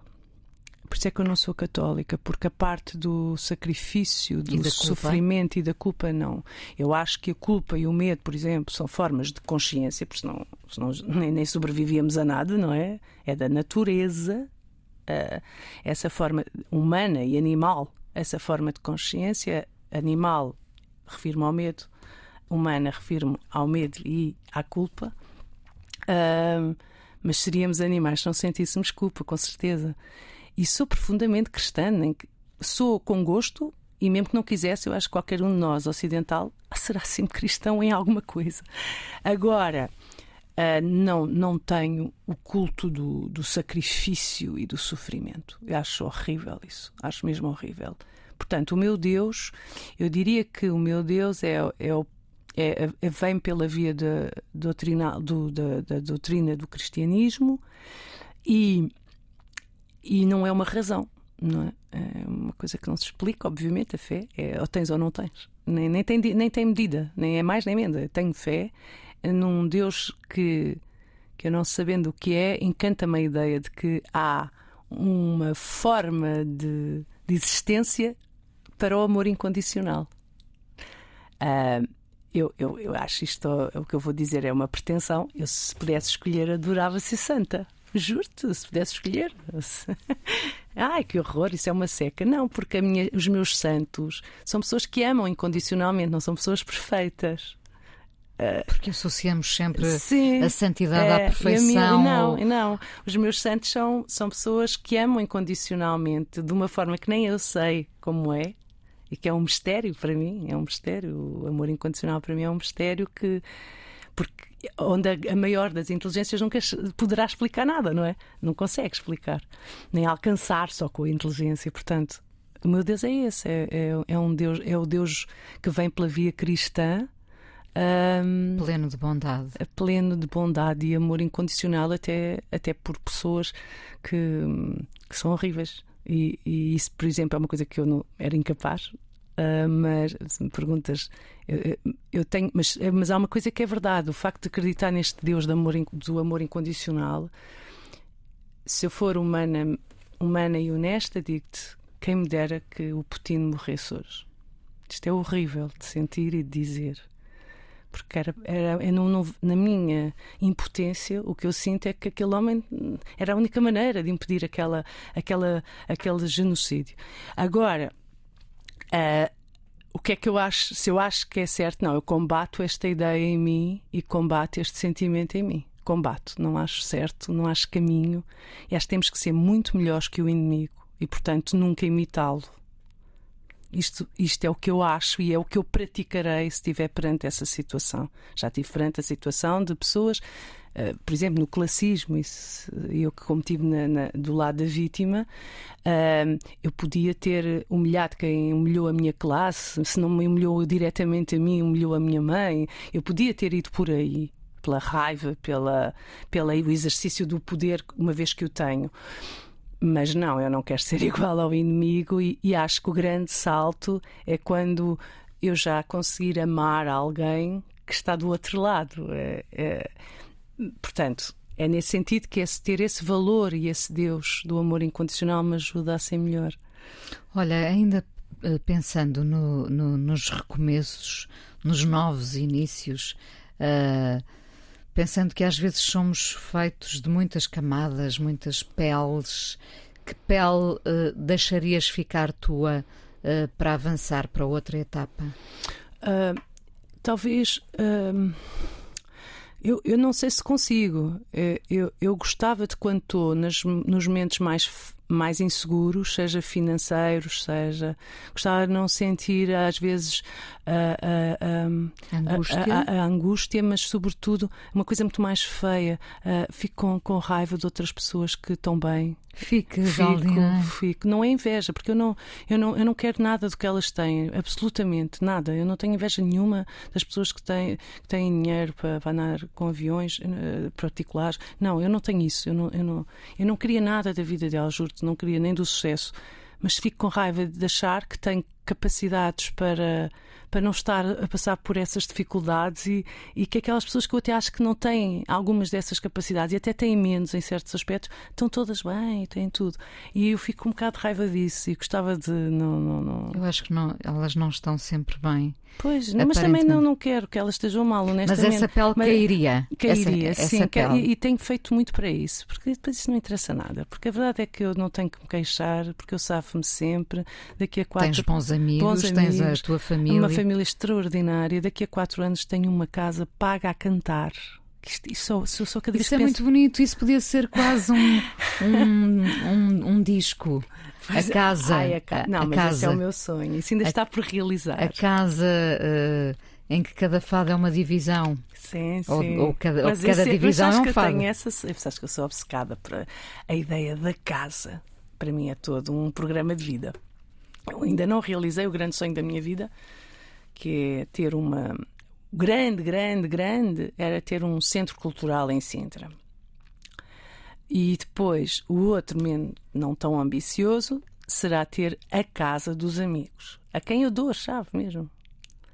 Por isso é que eu não sou católica, porque a parte do sacrifício, do e sofrimento e da culpa, não. Eu acho que a culpa e o medo, por exemplo, são formas de consciência, porque senão, senão nem, nem sobrevivíamos a nada, não é? É da natureza, uh, essa forma humana e animal essa forma de consciência animal, refiro-me ao medo, humana, refiro-me ao medo e à culpa. Uh, mas seríamos animais se não sentíssemos culpa, com certeza. E sou profundamente cristã, sou com gosto, e mesmo que não quisesse, eu acho que qualquer um de nós, ocidental, será sempre cristão em alguma coisa. Agora, Uh, não, não tenho o culto do, do sacrifício e do sofrimento. Eu acho horrível isso. Acho mesmo horrível. Portanto, o meu Deus, eu diria que o meu Deus é, é, é, é vem pela via da, doutrinal, do, da, da doutrina do cristianismo e, e não é uma razão. Não é? é uma coisa que não se explica, obviamente, a fé. É ou tens ou não tens. Nem, nem, tem, nem tem medida, nem é mais nem menos. Tenho fé num Deus que, que eu não sabendo o que é, encanta-me a ideia de que há uma forma de, de existência para o amor incondicional. Uh, eu, eu, eu acho isto, o que eu vou dizer é uma pretensão. Eu, se pudesse escolher, adorava ser santa. Juro-te, se pudesse escolher. Ai, que horror, isso é uma seca. Não, porque minha, os meus santos são pessoas que amam incondicionalmente, não são pessoas perfeitas. Porque associamos sempre Sim, a santidade é, à perfeição. Minha, não, não. Os meus santos são, são pessoas que amam incondicionalmente, de uma forma que nem eu sei como é, e que é um mistério para mim. É um mistério. O amor incondicional para mim é um mistério que. Porque onde a, maior das inteligências nunca poderá explicar nada, não é? Não consegue explicar, nem alcançar só com a inteligência. Portanto, o meu Deus é esse, é, é, é um Deus, é o Deus que vem pela via cristã um, pleno de bondade. Pleno de bondade e amor incondicional, até, até por pessoas que, que são horríveis. E, e, isso, por exemplo, é uma coisa que eu não era incapaz. Uh, mas se me perguntas, eu, eu, tenho, mas, mas há uma coisa que é verdade: o facto de acreditar neste Deus do amor, do amor incondicional. Se eu for humana, humana e honesta, digo-te: quem me dera que o Putin morresse hoje. Isto é horrível de sentir e de dizer porque era, era eu não, na minha impotência o que eu sinto é que aquele homem era a única maneira de impedir aquela, aquela, aquele genocídio. Agora, uh, o que é que eu acho? Se eu acho que é certo, não, eu combato esta ideia em mim e combato este sentimento em mim. Combato, não acho certo, não acho caminho. E acho que temos que ser muito melhores que o inimigo e, portanto, nunca imitá-lo. Isto, isto é o que eu acho e é o que eu praticarei se estiver perante essa situação. Já estive perante a situação de pessoas, uh, por exemplo, no classismo, isso, eu que como estive na, na, do lado da vítima, uh, eu podia ter humilhado quem humilhou a minha classe, se não me humilhou diretamente a mim, humilhou a minha mãe, eu podia ter ido por aí pela raiva, pela, pelo exercício do poder, uma vez que o tenho. Mas não, eu não quero ser igual ao inimigo e, e acho que o grande salto é quando eu já conseguir amar alguém que está do outro lado. É, é, portanto, é nesse sentido que esse, ter esse valor e esse Deus do amor incondicional me ajuda a ser melhor. Olha, ainda eh, pensando no, no, nos recomeços, nos novos inícios, uh, pensando que às vezes somos feitos de muitas camadas, muitas peles. Que pele uh, deixarias ficar tua uh, para avançar para outra etapa? Uh, talvez. Eu, eu não sei se consigo. Eu, eu gostava de quando estou nos momentos mais mais inseguros, seja financeiros, seja. Gostava de não sentir, às vezes, a, a, a, angústia. a, angústia, mas, sobretudo, uma coisa muito mais feia. Uh, fico com, com raiva de outras pessoas que estão bem. Fique, fico, fico. Não é inveja, porque eu não, eu, não, eu não quero nada do que elas têm, absolutamente nada. Eu não tenho inveja nenhuma das pessoas que têm, que têm dinheiro para, para andar com aviões uh, particulares. Não, eu não tenho isso. Eu não, eu não, eu não queria nada da vida delas, juro não queria nem do sucesso, mas fico com raiva de achar que tenho capacidades para para não estar a passar por essas dificuldades e, e que aquelas pessoas que eu até acho que não têm algumas dessas capacidades e até têm menos em certos aspectos, estão todas bem, têm tudo. E eu fico um bocado de raiva disso e gostava de. Não, não, não... Eu acho que não, elas não estão sempre bem. Pois, mas também não, não quero que elas estejam mal, honestamente. Mas essa pele mas, cairia. Cairia, essa, sim. Essa pele. E, e, tenho feito muito para isso, porque depois isso não interessa nada. Porque a verdade é que eu não tenho que me queixar, porque eu safo-me sempre. Daqui a quatro. Tens bons amigos, bons amigos tens a tua família. Uma família extraordinária. Daqui a quatro anos tenho uma casa paga a cantar. Isto, isso, isso, isso, cada isso é penso... muito bonito, isso podia ser quase um, um, um, um disco. a é. casa. Ai, a ca... Não, a mas casa, esse é o meu sonho. Isso ainda a, está por realizar. A casa uh, em que cada fado é uma divisão. Sim, Ou- sim. ou cada- ou cada esse- divisão mas é um eu fado. tenho essa, sabes que eu sou obcecada para a ideia da casa. Para mim é todo um programa de vida. Eu ainda não realizei o grande sonho da minha vida, que é ter uma grande, grande, grande, era ter um centro cultural em Sintra. E depois, o outro, não tão ambicioso, será ter a casa dos amigos, a quem eu dou a chave mesmo.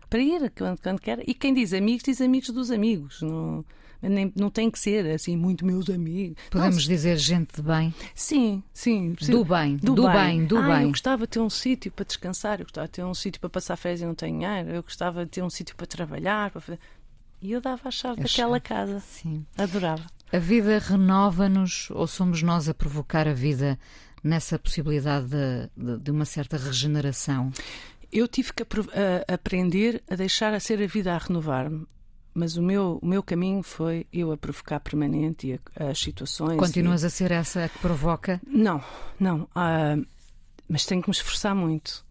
Para ir quando, quando quer. E quem diz amigos, diz amigos dos amigos. Não, nem, não tem que ser assim, muito meus amigos. Podemos Não, dizer gente de bem. Sim, sim. sim. Do bem, do bem, do ah, bem. Eu gostava de ter um sítio para descansar, eu gostava de ter um sítio para passar férias e não tenho dinheiro, eu gostava de ter um sítio para trabalhar. Para fazer... E eu dava a chave A daquela chave. casa. Sim. Adorava. A vida renova-nos ou somos nós a provocar a vida nessa possibilidade de, de- de uma certa regeneração? Eu tive que apro- a- aprender a deixar a ser a vida a renovar-me. Mas o meu, o meu caminho foi eu a provocar permanente e a- as situações. Continuas a ser essa que provoca? e- Não, não. ah, mas tenho que me esforçar muito.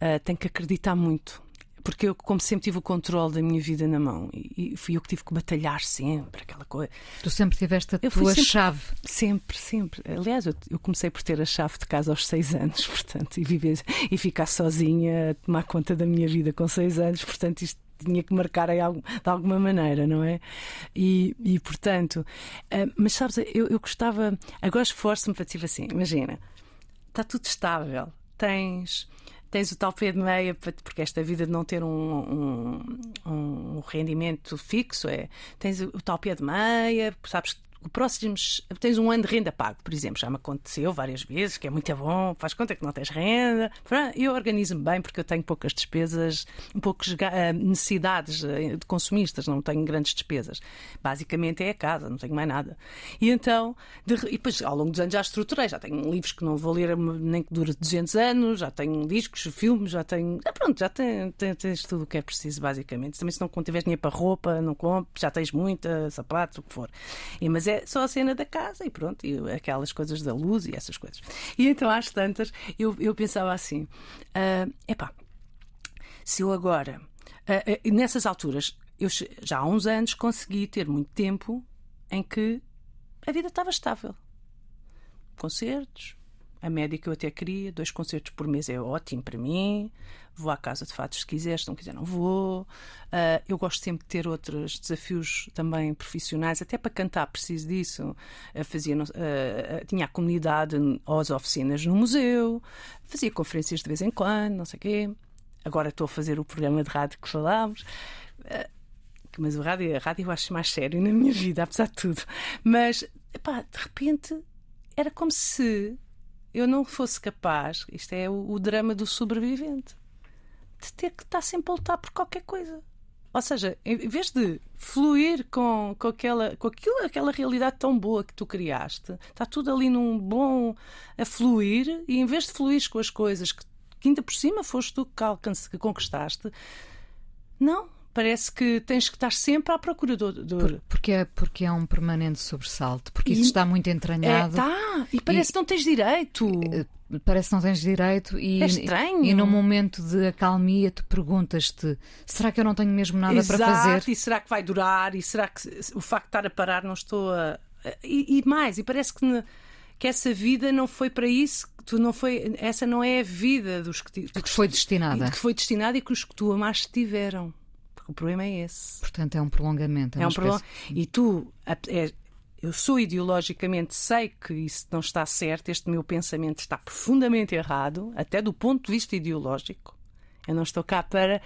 Ah, tenho que acreditar muito. Porque eu, como sempre, tive o controle da minha vida na mão. E, e fui eu que tive que batalhar sempre, aquela coisa. Tu sempre tiveste a Eu fui tua sempre- chave. Sempre, sempre. Aliás, eu, eu comecei por ter a chave de casa aos seis anos, portanto, e viver e ficar sozinha a tomar conta da minha vida com seis anos, portanto, isto tinha que marcar de alguma maneira, não é? E, e, portanto, ah, mas sabes, eu, eu gostava, agora esforço-me para dizer assim: imagina, está tudo estável, tens. Tens o tal pé de meia, porque esta vida de não ter um, um, um rendimento fixo é. Tens o tal pé de meia, sabes que o próximo. Tens um ano de renda pago, por exemplo, já me aconteceu várias vezes, que é muito bom, faz conta que não tens renda. Eu organizo-me bem porque eu tenho poucas despesas, poucas eh, necessidades eh, de consumistas, não tenho grandes despesas. Basicamente é a casa, não tenho mais nada. E então, de e depois ao longo dos anos já estruturei, já tenho livros que não vou ler nem que dure 200 anos, já tenho discos, filmes, já tenho. ah, Pronto, já tem- tens tudo o que é preciso, basicamente. Também se não tiveres dinheiro para roupa, não compres, já tens muita, sapatos, o que for. E, mas é só a cena da casa e pronto, e aquelas coisas da luz e essas coisas. E então às tantas eu, eu pensava assim: ah, epá, se eu agora, ah, ah, nessas alturas, eu já há uns anos consegui ter muito tempo em que a vida estava estável. Concertos, a média que eu até queria, dois concertos por mês é ótimo para mim. Vou à casa de fatos se quiser, se não quiser, não vou. Ah, eu gosto sempre de ter outros desafios também profissionais, até para cantar preciso disso. Ah, fazia, ah, tinha a comunidade as oficinas no museu, fazia conferências de vez em quando, não sei o quê. Agora estou a fazer o programa de rádio que falámos. Mas o rádio, a rádio eu acho mais sério na minha vida, apesar de tudo. Mas, epá, de repente, era como se eu não fosse capaz, isto é o, o drama do sobrevivente, de ter que estar sempre a lutar por qualquer coisa. Ou seja, em vez de fluir com, com, aquela, com aquilo, aquela realidade tão boa que tu criaste, está tudo ali num bom a fluir, e em vez de fluir com as coisas que, que ainda por cima foste tu que, alcance, que conquistaste, não. Parece que tens que estar sempre à procura do. do... Por- porque, é, porque é um permanente sobressalto, porque isso E- está muito É, entranhado. tá, e parece que não tens direito. Eh, Parece que não tens direito e, É estranho. e num momento de acalmia tu perguntas-te será que eu não tenho mesmo nada Exato, para fazer? E será que vai durar? E será que o facto de estar a parar não estou a. E, e mais, e parece que, ne- que essa vida não foi para isso. Tu não foi, essa não é a vida dos que, ti- Que foi destinada. que foi destinada e que os que tu amaste tiveram. O problema é esse. Portanto, é um prolongamento. É, É um espécie- E tu, é- eu sou ideologicamente, sei que isso não está certo, este meu pensamento está profundamente errado, até do ponto de vista ideológico. Eu não estou cá para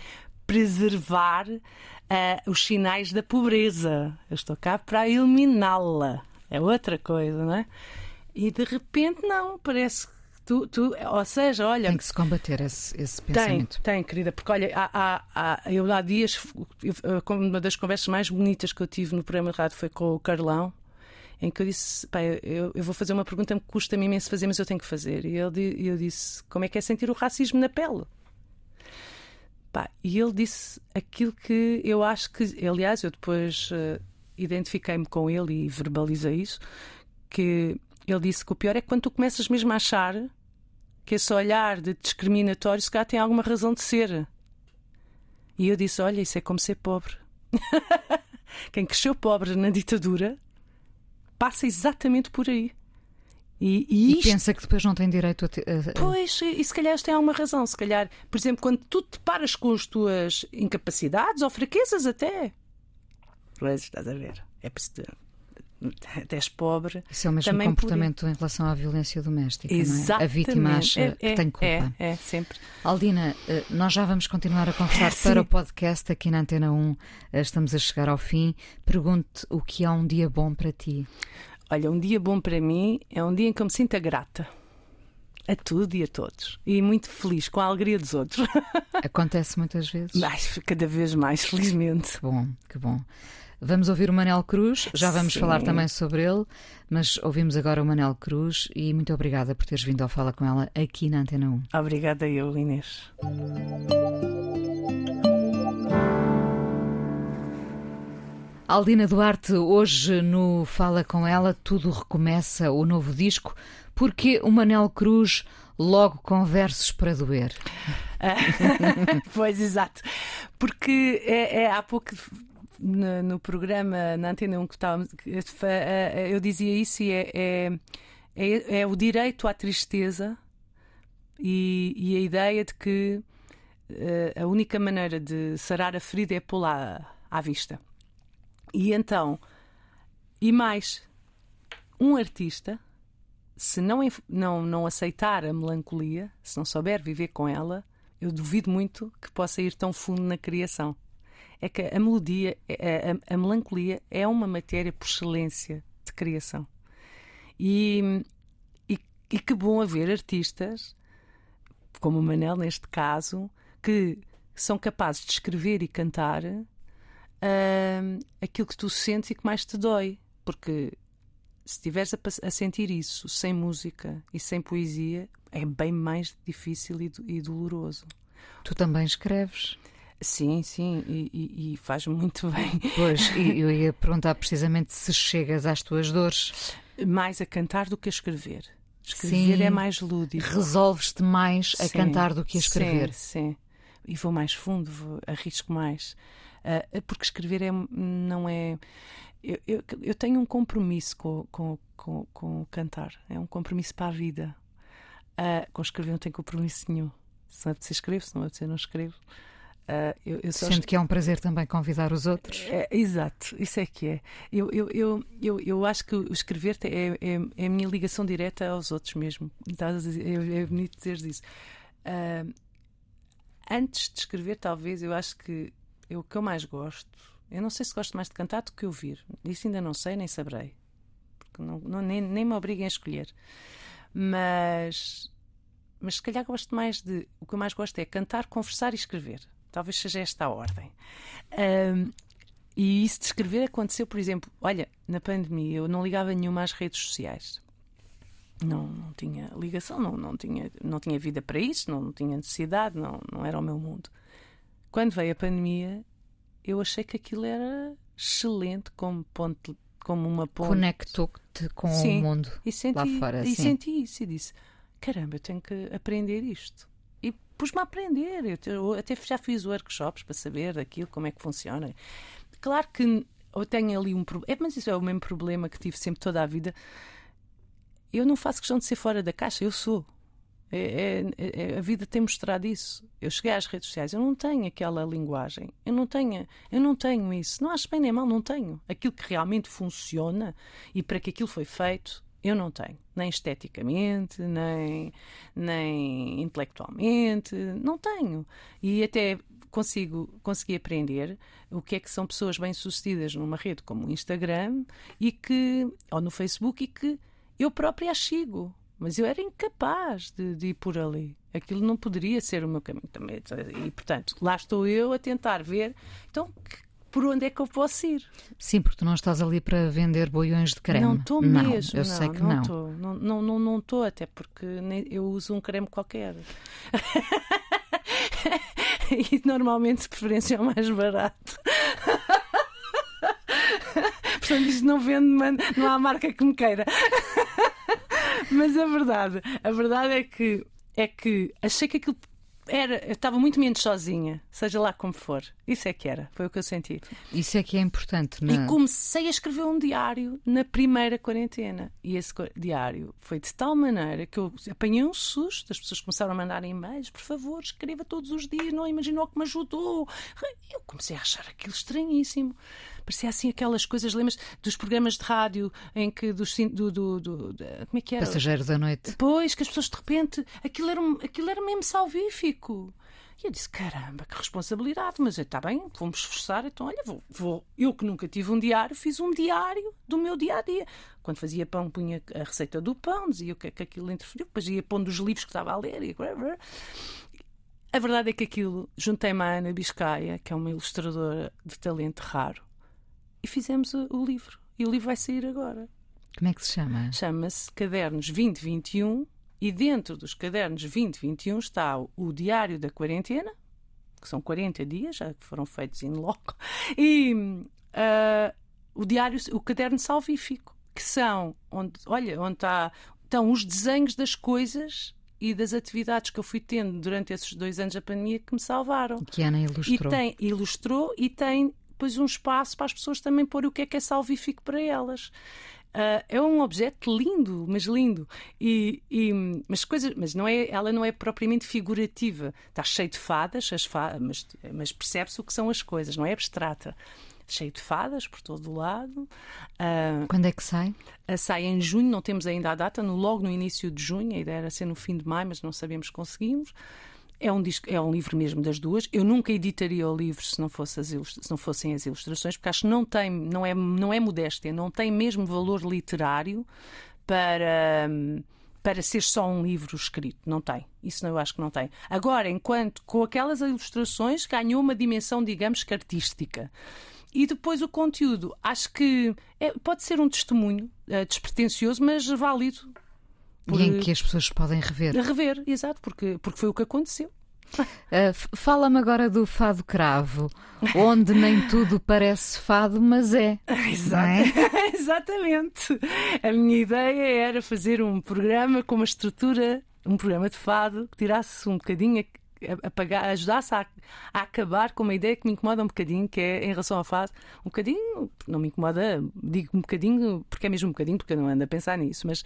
preservar ah, os sinais da pobreza. Eu estou cá para eliminá-la. É outra coisa, não é? E de repente, não, parece que tu, tu ou seja, olha, Tem que se combater esse, esse tem, pensamento. tem, querida, porque olha, há, há- há- eu há dias, eu- uma das conversas mais bonitas que eu tive no programa de rádio foi com o Carlão, em que eu disse: pá, eu, eu vou fazer uma pergunta que custa-me imenso fazer, mas eu tenho que fazer. E ele, eu disse: como é que é sentir o racismo na pele? Pá, e ele disse aquilo que eu acho que, aliás, eu depois eh, identifiquei-me com ele e verbalizei isso, que ele disse que o pior é quando tu começas mesmo a achar que esse olhar de discriminatório se calhar tem alguma razão de ser. E eu disse: Olha, isso é como ser pobre. Quem cresceu pobre na ditadura passa exatamente por aí. E, e, isto... e, pensa que depois não tem direito a. Te, a... Pois, e se calhar tem alguma razão. Se calhar, por exemplo, quando tu te paras com as tuas incapacidades ou fraquezas, até. Pois, estás a ver. É preciso és pobre. Isso é o mesmo comportamento por... em relação à violência doméstica. Exatamente. É? A vítima acha é, que é, tem culpa. É, é, sempre. Aldina, eh, nós já vamos continuar a conversar para o podcast aqui na Antena 1. Eh, estamos a chegar ao fim. Pergunte o que é um dia bom para ti. Olha, um dia bom para mim é um dia em que eu me sinta grata. A tudo e a todos. E muito feliz com a alegria dos outros. Acontece muitas vezes? Mais, cada vez mais, felizmente. Que bom, que bom. Vamos ouvir o Manel Cruz, já vamos Sim. falar também sobre ele, mas ouvimos agora o Manel Cruz e muito obrigada por teres vindo ao Fala com ela aqui na Antena 1. Obrigada eu, Inês. Aldina Duarte, hoje no Fala com ela, tudo recomeça, o novo disco. Porque o Manel Cruz logo com versos para doer? pois, exato. Porque é, é, há pouco no, no, programa, na Antena 1 que estávamos, eu dizia isso e é, é, é, é o direito à tristeza e, e, a ideia de que uh, a única maneira de sarar a ferida é pô-la à, à vista. E então, e mais, um artista, se não, não, não aceitar a melancolia, se não souber viver com ela, eu duvido muito que possa ir tão fundo na criação é que a melodia, a, a, a melancolia é uma matéria por excelência de criação. E, e, e, que bom haver artistas, como o Manel neste caso, que são capazes de escrever e cantar uh, aquilo que tu sentes e que mais te dói. Porque se estiveres a, a, sentir isso sem música e sem poesia, é bem mais difícil e, e doloroso. Tu também escreves? Sim, sim, e, e, faz muito bem. Pois, e eu ia perguntar precisamente se chegas às tuas dores. Mais a cantar do que a escrever. Escrever sim, é mais lúdico. Resolves-te mais a sim, cantar do que a escrever. Sim, sim. E vou mais fundo, vou, arrisco mais. Uh, porque escrever é, não é. Eu, eu, eu tenho um compromisso com, com, com, com, cantar. É um compromisso para a vida. Uh, com escrever não tenho compromisso nenhum. Se não é preciso escrevo, se não é preciso não escrevo. Uh, eu, eu Sendo que é um prazer também convidar os outros. É, exato, isso é que é. Eu, eu, eu, eu, eu acho que o escrever é, é, é, a minha ligação direta aos outros mesmo. É, é bonito dizer isso. Uh, antes de escrever, talvez, eu acho que eu, o que eu mais gosto, eu não sei se gosto mais de cantar do que ouvir. Isso ainda não sei, nem saberei. Porque não, não, nem, nem me obriguem a escolher. Mas, mas se calhar gosto mais de. O que eu mais gosto é cantar, conversar e escrever. Talvez seja esta a ordem. Um, e isso de escrever aconteceu, por exemplo, olha, na pandemia eu não ligava nenhuma às redes sociais. Não, não tinha ligação, não, não, tinha, não tinha vida para isso, não, não tinha necessidade, não, não era o meu mundo. Quando veio a pandemia, eu achei que aquilo era excelente como ponto como uma ponte. Conectou-te com sim, o mundo senti, lá fora. E sim. senti isso e disse: caramba, eu tenho que aprender isto pus-me a aprender. Eu até já fiz workshops para saber daquilo, como é que funciona. Claro que eu tenho ali um problema, é, mas isso é o mesmo problema que tive sempre toda a vida. Eu não faço questão de ser fora da caixa, eu sou. É, é, é, a vida tem mostrado isso. Eu cheguei às redes sociais, eu não tenho aquela linguagem, eu não tenho, eu não tenho isso. Não acho bem nem mal, não tenho. Aquilo que realmente funciona e para que aquilo foi feito, eu não tenho, nem esteticamente, nem, nem intelectualmente, não tenho. E até consigo consegui aprender o que é que são pessoas bem-sucedidas numa rede como o Instagram e que ou no Facebook e que eu própria as sigo, mas eu era incapaz de, de ir por ali. Aquilo não poderia ser o meu caminho também. E, portanto, lá estou eu a tentar ver. Então, por onde é que eu posso ir. Sim, porque tu não estás ali para vender boiões de creme. Não estou mesmo. Eu não, sei que não. Estou. Não estou, não, não, estou até porque eu uso um creme qualquer. e normalmente, de preferência, é o mais barato. Portanto, isto não vende, não há marca que me queira. Mas a verdade, a verdade é que, é que achei que aquilo era, eu estava muito menos sozinha, seja lá como for. Isso é que era, foi o que eu senti. Isso é que é importante, não E comecei a escrever um diário na primeira quarentena. E esse diário foi de tal maneira que eu apanhei um susto, as pessoas começaram a mandar e-mails, por favor, escreva todos os dias, não imaginou que me ajudou. Eu comecei a achar aquilo estranhíssimo. Parecia assim aquelas coisas, lembras dos programas de rádio em que dos, do, do, do, do como é que era? Passageiro da noite. Depois que as pessoas de repente aquilo era, aquilo era mesmo salvífico. E eu disse: caramba, que responsabilidade, mas está bem, vamos esforçar. Então, olha, vou, vou, Eu que nunca tive um diário, fiz um diário do meu dia a dia. Quando fazia pão, punha a receita do pão, dizia o que é que aquilo interferiu, depois ia pondo os livros que estava a ler. E... A verdade é que aquilo, juntei-me à Ana Biscaia, que é uma ilustradora de talento raro, e fizemos o, o livro. E o livro vai sair agora. Como é que se chama? Chama-se Cadernos 2021 e dentro dos cadernos 2021 está o Diário da Quarentena, que são 40 dias, já foram feitos em loco, e uh, o diário, o caderno salvífico, que são onde, olha, onde está, estão os desenhos das coisas e das atividades que eu fui tendo durante esses dois anos da pandemia que me salvaram. Que Ana ilustrou. E tem, ilustrou e tem depois um espaço para as pessoas também pôr o que é que é salvífico para elas. Uh, é um objeto lindo, mas lindo. E, e, mas coisa, mas não é, ela não é propriamente figurativa. Está cheio de fadas, as fadas mas, mas percebe-se o que são as coisas, não é abstrata. Cheio de fadas por todo o lado. Uh, Quando é que sai? Uh, sai em junho, não temos ainda a data, no, logo no início de junho. A ideia era ser no fim de maio, mas não sabemos se conseguimos. É um, disco, é um livro mesmo das duas. Eu nunca editaria o livro se não, fosse as se não fossem as ilustrações, porque acho que não tem, não é, não é modéstia, não tem mesmo valor literário para para ser só um livro escrito. Não tem. Isso eu acho que não tem. Agora, enquanto com aquelas ilustrações ganhou uma dimensão, digamos que artística. E depois o conteúdo, acho que é, pode ser um testemunho é, despretensioso, mas válido por... E em que as pessoas podem rever. Rever, exato, porque, porque foi o que aconteceu. Uh, Fala-me agora do fado cravo, onde nem tudo parece fado, mas é. Exato. É? Exatamente. A minha ideia era fazer um programa com uma estrutura, um programa de fado que tirasse um bocadinho apagar, ajudasse a, a, acabar com uma ideia que me incomoda um bocadinho, que é em relação à fase, um bocadinho, não me incomoda, digo um bocadinho, porque é mesmo um bocadinho, porque eu não ando a pensar nisso, mas,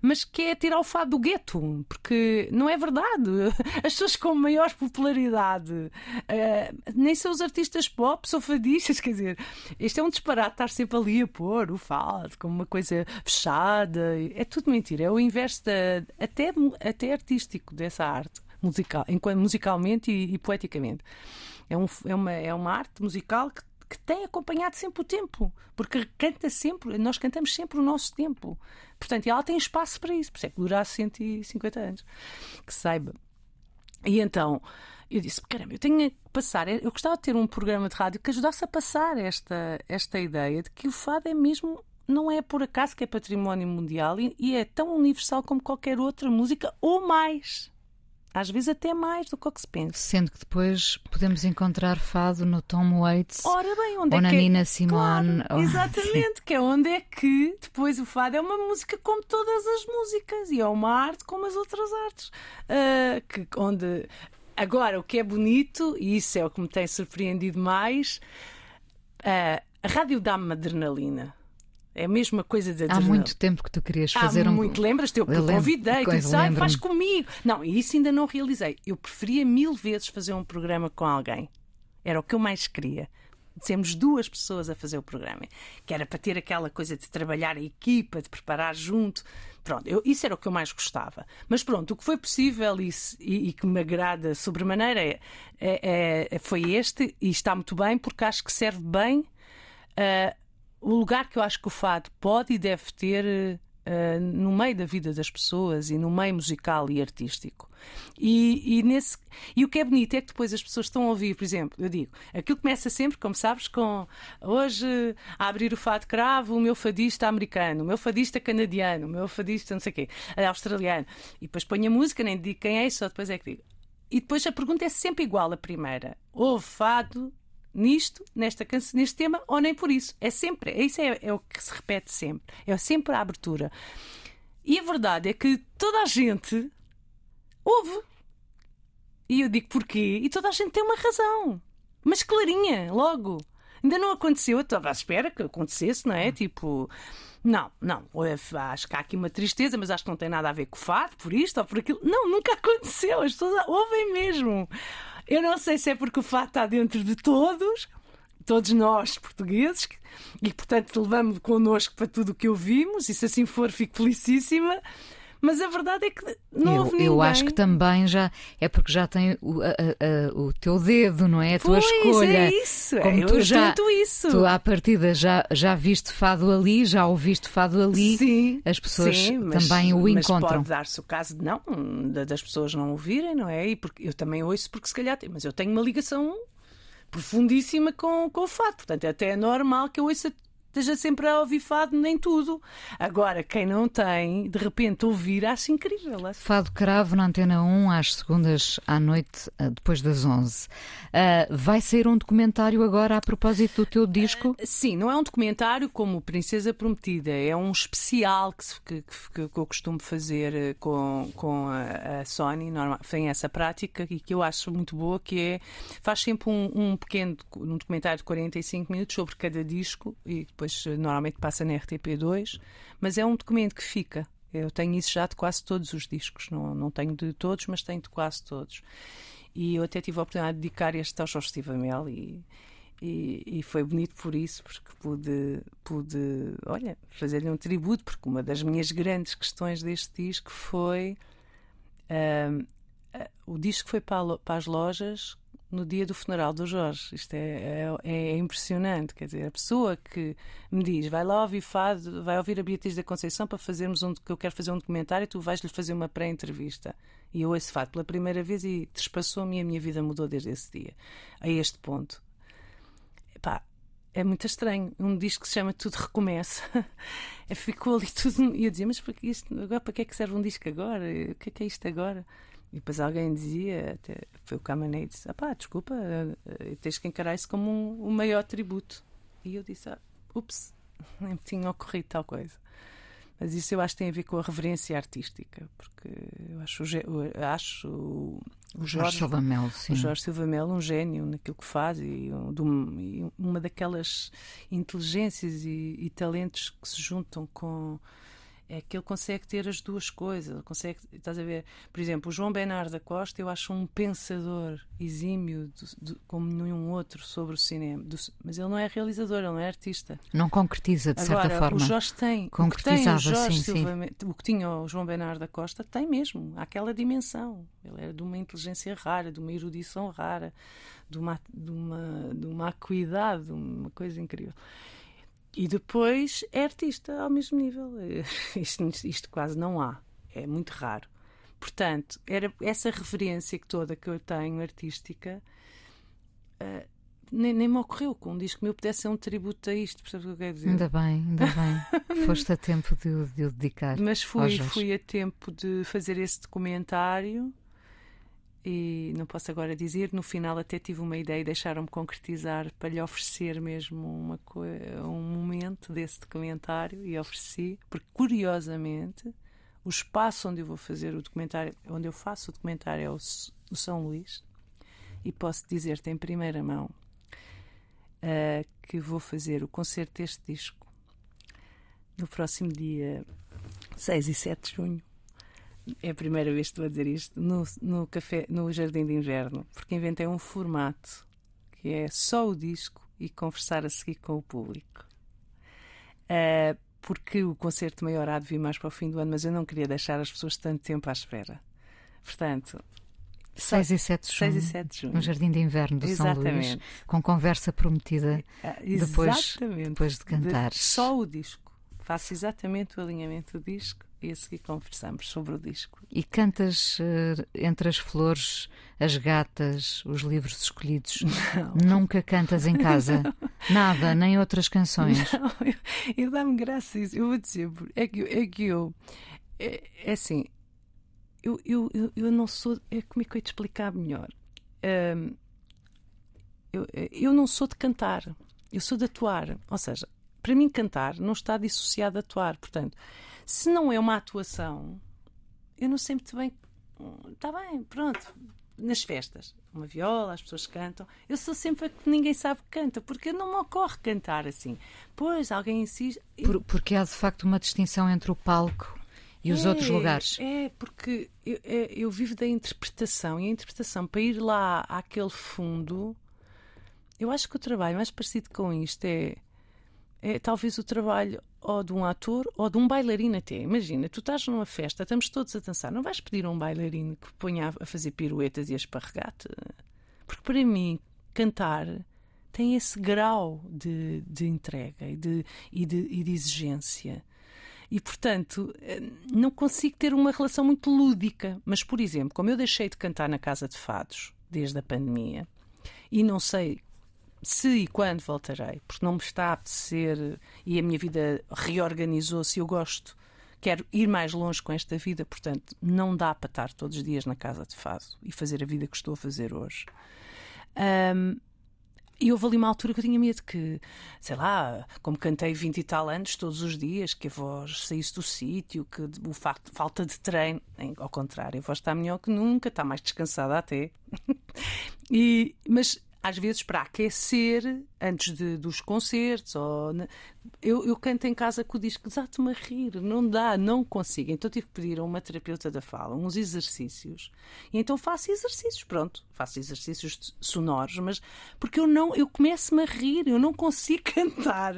mas que é tirar o fado do gueto, porque não é verdade. As pessoas com maior popularidade uh, nem são os artistas pop, são fadistas, quer dizer, este é um disparate estar sempre ali a pôr o fado como uma coisa fechada, é tudo mentira, é o inverso da, até, até artístico dessa arte musical, musicalmente e, e poeticamente. É, um, é, uma, é uma arte musical que, que tem acompanhado sempre o tempo, porque canta sempre, nós cantamos sempre o nosso tempo. Portanto, ela tem espaço para isso, por isso é que dura 150 anos. Que saiba. E então eu disse: caramba, eu tenho que passar, eu gostava de ter um programa de rádio que ajudasse a passar esta, esta ideia de que o fado é mesmo. Não é por acaso que é património mundial e, e é tão universal como qualquer outra música, ou mais. Às vezes até mais do que o que se pensa. Sendo que depois podemos encontrar fado no Tom Waits Ora bem, onde ou é na que... Nina Simone. Claro, ou... Exatamente, que é onde é que depois o fado é uma música como todas as músicas e é uma arte como as outras artes. Uh, que, onde... Agora, o que é bonito, e isso é o que me tem surpreendido mais, uh, a rádio dá-me adrenalina. É a mesma coisa de Há muito tempo que tu querias fazer Há um. muito, lembras-te? Eu, eu convidei, tu disse, ah, faz comigo. Não, e isso ainda não realizei. Eu preferia mil vezes fazer um programa com alguém. Era o que eu mais queria. Dissemos duas pessoas a fazer o programa, que era para ter aquela coisa de trabalhar a equipa, de preparar junto. Pronto, eu, isso era o que eu mais gostava. Mas pronto, o que foi possível e, e, e que me agrada sobremaneira é, é, é, foi este, e está muito bem, porque acho que serve bem. Uh, o lugar que eu acho que o fado pode e deve ter uh, no meio da vida das pessoas e no meio musical e artístico. E, e, nesse, e o que é bonito é que depois as pessoas estão a ouvir, por exemplo, eu digo, aquilo começa sempre, como sabes, com hoje a abrir o fado cravo, o meu fadista americano, o meu fadista canadiano, o meu fadista não sei o quê, australiano. E depois ponho a música, nem digo quem é, só depois é que digo. E depois a pergunta é sempre igual a primeira. Houve fado nisto, nesta canção, neste tema, ou nem por isso. É sempre, isso é, é o que se repete sempre. É sempre a abertura. E a verdade é que toda a gente ouve. E eu digo porquê? E toda a gente tem uma razão. Mas clarinha, logo. Ainda não aconteceu, eu estava à espera que acontecesse, não é? Tipo. Não, não, acho que há aqui uma tristeza, mas acho que não tem nada a ver com o fado, por isto ou por aquilo. Não, nunca aconteceu, as pessoas ouvem mesmo. Eu não sei se é porque o fado está dentro de todos, todos nós portugueses, e portanto levamos connosco para tudo o que ouvimos, e se assim for, fico felicíssima. Mas a verdade é que não eu, houve ninguém. Eu acho que também já é porque já tem o, a, a, o teu dedo, não é? A tua pois, escolha. É isso, Como eu, tu eu já, isso. Tu à partida já, já viste fado ali, já ouviste fado ali. Sim, As pessoas sim, mas, também o mas encontram. pode dar-se o caso de não, das pessoas não ouvirem, não é? E porque eu também ouço porque se calhar, mas eu tenho uma ligação profundíssima com, com o fado, portanto até é normal que eu ouça esteja sempre a ouvir fado, nem tudo. Agora, quem não tem, de repente ouvir, acha incrível. Fado Cravo na Antena 1, às segundas à noite, eh, depois das 11. Uh, vai sair um documentário agora a propósito do teu disco? Uh, sim, não é um documentário como Princesa Prometida, é um especial que, que, que, eu costumo fazer eh, com, com a, a Sony, normal, tem essa prática e que eu acho muito boa, que é, faz sempre um, um pequeno um documentário de 45 minutos sobre cada disco e depois normalmente passa na RTP2, mas é um documento que fica. Eu tenho isso já de quase todos os discos, não, não tenho de todos, mas tenho de quase todos. E eu até tive a oportunidade de dedicar este ao Jorge Stivamel e, e, e, foi bonito por isso, porque pude, pude olha, fazer-lhe um tributo, porque uma das minhas grandes questões deste disco foi. Uh, o disco foi para as lojas no dia do funeral do Jorge. Isto é, é, é, impressionante. Quer dizer, a pessoa que me diz vai lá ouvir fado, vai ouvir a Beatriz da Conceição para fazermos um que eu quero fazer um documentário, tu vais-lhe fazer uma pré-entrevista. E eu ouço fado pela primeira vez e despassou-me e a minha vida mudou desde esse dia. A este ponto. Epá, é muito estranho. Um disco que se chama Tudo Recomeça. Ficou ali tudo. E eu dizia, mas para que, isto, agora, para que é que serve um disco agora? O que é que é isto agora? E depois alguém dizia, até, foi o Camané, disse: ah pá, desculpa, eh, tens que encarar isso como um, um maior tributo. E eu disse: ah, ups, nem me tinha ocorrido tal coisa. Mas isso eu acho que tem a ver com a reverência artística, porque eu acho, eu acho o, o Jorge, Silva Melo, sim. o Jorge Silva Melo um gênio naquilo que faz e, um, e uma daquelas inteligências e, e talentos que se juntam com é que ele consegue ter as duas coisas. Consegue, estás a ver? Por exemplo, o João Bernardo da Costa, eu acho um pensador exímio de, de, como nenhum outro sobre o cinema. Do, mas ele não é realizador, ele não é artista. Não concretiza, de Agora, certa forma. O Jorge tem. O que tem o Jorge sim, Silva, sim. o que tinha o João Bernardo da Costa, tem mesmo. Aquela dimensão. Ele é de uma inteligência rara, de uma erudição rara, de uma, de uma, de uma acuidade, uma coisa incrível. E depois é artista ao mesmo nível. Isto, isto, quase não há. É muito raro. Portanto, era essa referência que toda que eu tenho artística uh, nem, nem, me ocorreu com um disco meu pudesse ser um tributo a isto, percebes o que eu quero dizer? Ainda bem, ainda bem. Foste a tempo de, de o dedicar. Mas fui, fui a tempo de fazer esse documentário e não posso agora dizer. No final, até tive uma ideia e deixaram-me concretizar para lhe oferecer mesmo uma um momento desse documentário e ofereci, porque curiosamente o espaço onde eu vou fazer o documentário, onde eu faço o documentário é o, o São Luís e posso dizer-te em primeira mão uh, que vou fazer o concerto deste disco no próximo dia 6 e 7 de junho é a primeira vez que estou a dizer isto, no, no, café, no Jardim de Inverno, porque inventei um formato que é só o disco e conversar a seguir com o público. Uh, porque o concerto maior há de vir mais para o fim do ano, mas eu não queria deixar as pessoas tanto tempo à espera. Portanto, 6 e 7 de junho, 6 e 7 de junho. no Jardim de Inverno do Exatamente. São Luís, com conversa prometida depois, depois de cantar. De só o disco. Faço exatamente o alinhamento do disco e a seguir conversamos sobre o disco. E cantas uh, entre as flores, as gatas, os livros escolhidos? Não. Nunca cantas em casa? Nada, nem outras canções? Não, eu, eu dá-me graça isso. Eu vou dizer, é que, é que eu. É, é assim, eu, eu, eu, eu, não sou. É, como é que eu ia te explicar melhor? Um, eu, eu não sou de cantar, eu sou de atuar. Ou seja, para mim, cantar não está dissociado a atuar. Portanto, se não é uma atuação, eu não sei muito bem. Está bem, pronto. nas festas, uma viola, as pessoas cantam. Eu sou sempre a que ninguém sabe que canta, porque não me ocorre cantar assim. Pois, alguém insiste. Por, porque há de facto uma distinção entre o palco e os é, outros lugares. É, porque eu, é, eu, vivo da interpretação e a interpretação, para ir lá àquele fundo, eu acho que o trabalho mais parecido com isto é, é talvez o trabalho ou de um ator ou de um bailarino até. Imagina, tu estás numa festa, estamos todos a dançar, não vais pedir a um bailarino que ponha a fazer piruetas e a esparregate? Porque para mim, cantar tem esse grau de, de entrega e de, e de, e de exigência. E, portanto, eh, não consigo ter uma relação muito lúdica. Mas, por exemplo, como eu deixei de cantar na Casa de Fados desde a pandemia e não sei se e quando voltarei, porque não me está a apetecer e a minha vida reorganizou-se. Eu gosto, quero ir mais longe com esta vida, portanto, não dá para estar todos os dias na casa de fado e fazer a vida que estou a fazer hoje. Um, e houve ali uma altura que eu tinha medo que, sei lá, como cantei 20 e tal anos todos os dias, que a voz saísse do sítio, que o facto, falta de treino, ao contrário, a voz está melhor que nunca, está mais descansada até. e, mas às vezes para aquecer antes de, dos concertos ou eu, eu canto em casa com o disco desate-me a rir, não dá, não consigo. Então tive que pedir a uma terapeuta da fala uns exercícios. E então faço exercícios, pronto, faço exercícios sonoros, mas porque eu não, eu começo-me a rir, eu não consigo cantar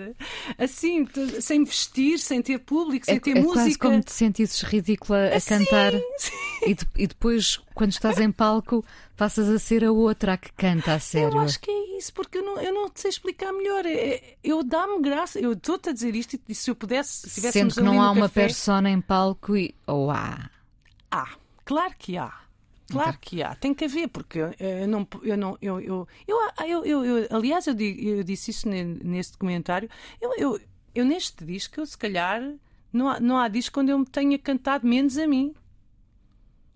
assim, sem vestir, sem ter público, sem é, ter é música. Quase como te sentires ridícula a assim, cantar. Sim. E, de, e depois, quando estás em palco, passas a ser a outra a que canta a sério. Eu acho que é isso, porque eu não, eu não sei explicar melhor. É, eu dá-me graça, eu estou-te a dizer isto e se eu pudesse. Se Sendo que não há uma café... persona em palco e. Ou há? Há, claro que há. Claro então. que há, tem que haver, porque eu não. Eu, não eu, eu, eu, eu, eu, aliás, eu, disse isso nesse documentário. Eu, eu, eu neste disco, se calhar, não há, não há disco onde eu me tenha cantado menos a mim.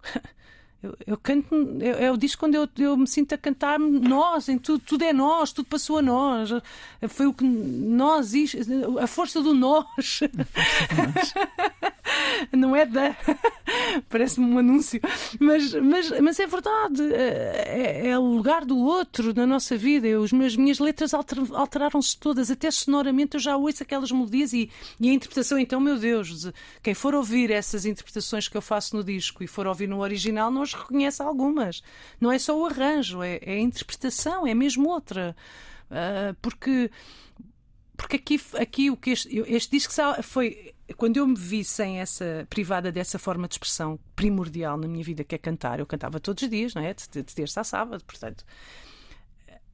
Eu, eu canto, é, o disco quando eu, eu me sinto a cantar nós, em tudo, tudo é nós, tudo passou a nós. Foi o que nós, a força do nós. Força do nós. Não é da. Parece-me um anúncio. Mas, mas, mas é verdade. É, é, o lugar do outro na nossa vida. Eu, as minhas, minhas letras alter, alteraram-se todas. Até sonoramente eu já ouço aquelas melodias e, e a interpretação. Então, meu Deus, quem for ouvir essas interpretações que eu faço no disco e for ouvir no original, nós reconhece algumas. Não é só o arranjo, é, é a interpretação, é mesmo outra. Uh, porque porque aqui, aqui o que este, este disco foi quando eu me vi sem essa privada dessa forma de expressão primordial na minha vida que é cantar, eu cantava todos os dias, não é? De, de terça a sábado, portanto,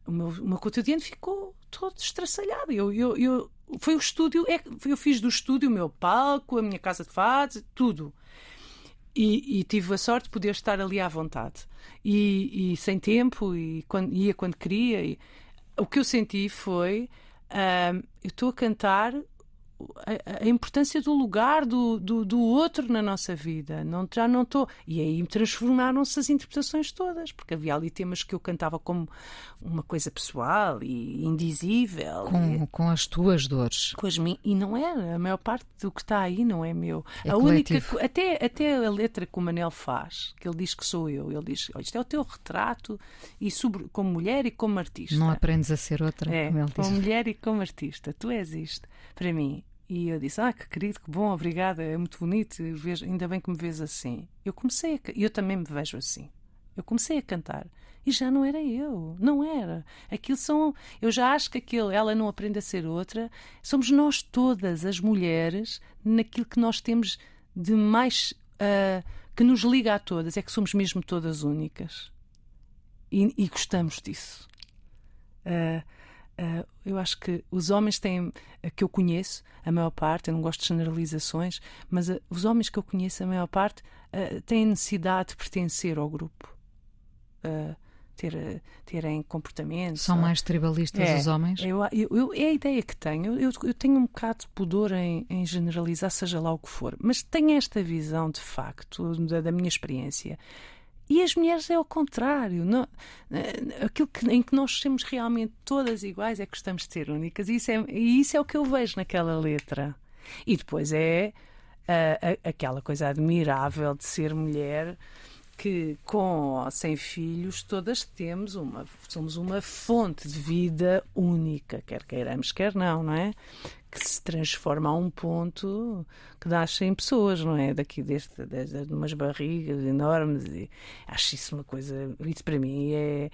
o meu, o meu cotidiano ficou todo estraçalhado. Eu, eu, eu, foi o estúdio, é, eu fiz do estúdio o meu palco, a minha casa de fados, tudo. E, e, tive a sorte de poder estar ali à vontade e, e sem tempo e quando, ia quando queria. E, o que eu senti foi uh, eu estou a cantar a, a, importância do lugar do, do, do, outro na nossa vida. Não, já não estou. E aí transformaram-se as interpretações todas, porque havia ali temas que eu cantava como uma coisa pessoal e indizível. Com, e, com as tuas dores. Com as E não era. A maior parte do que está aí não é meu. É a coletivo. única. Até, até a letra que o Manel faz, que ele diz que sou eu. Ele diz: isto é o teu retrato, e sobre, como mulher e como artista. Não aprendes a ser outra. É, como, como mulher e como artista. Tu és isto. Para mim, e eu disse: Ah, que querido, que bom, obrigada, é muito bonito, ainda bem que me vês assim. Eu comecei a, eu também me vejo assim. Eu comecei a cantar e já não era eu, não era. Aquilo são, eu já acho que aquilo, ela não aprende a ser outra. Somos nós todas as mulheres naquilo que nós temos de mais uh, que nos liga a todas, é que somos mesmo todas únicas e, e gostamos disso. Uh, Uh, eu acho que os homens têm, uh, que eu conheço, a maior parte, eu não gosto de generalizações, mas uh, os homens que eu conheço, a maior parte, têm necessidade de pertencer ao grupo. Ter, terem comportamento. São mais tribalistas é, os homens? Eu, eu, eu, é a ideia que tenho. Eu, eu tenho um bocado de pudor em, em, generalizar, seja lá o que for, mas tenho esta visão de facto, da, da minha experiência, e as mulheres é ao contrário. Não, eh, aquilo que, em que nós somos realmente todas iguais é que gostamos de ser únicas. E isso é, e isso é o que eu vejo naquela letra. E depois é uh, aquela coisa admirável de ser mulher que com ou sem filhos todas temos uma somos uma fonte de vida única, quer queiramos, quer não, não é? Que se transforma a um ponto que nasce em pessoas, não é? Daqui deste, desde umas barrigas enormes. E acho isso uma coisa. Isso para mim é,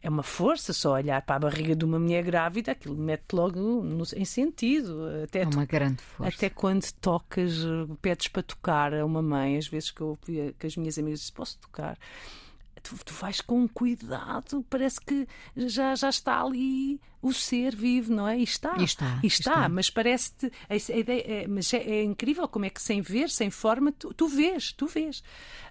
é uma força só olhar para a barriga de uma mulher grávida, aquilo mete logo no, em sentido. Até é uma grande força. Até quando tocas, pedes para tocar a uma mãe, às vezes que eu que as minhas amigas dizem, posso tocar? Tu, tu vais com cuidado, parece que já, já está ali o ser vivo, não é? E está. E está, e está, está. mas parece-te. Ideia, é, mas é, é, incrível como é que sem ver, sem forma, tu, tu vês, tu vês.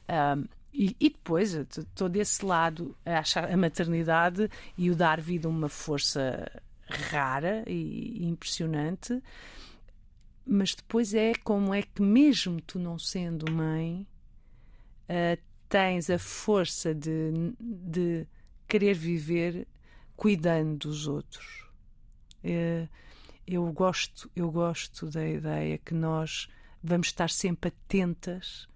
Um, e, e, depois, estou desse lado, a achar a maternidade e o dar vida uma força rara e impressionante, mas depois é como é que, mesmo tu não sendo mãe, uh, tens a força de, de querer viver cuidando dos outros. Uh, eu gosto, eu gosto da ideia que nós vamos estar sempre atentas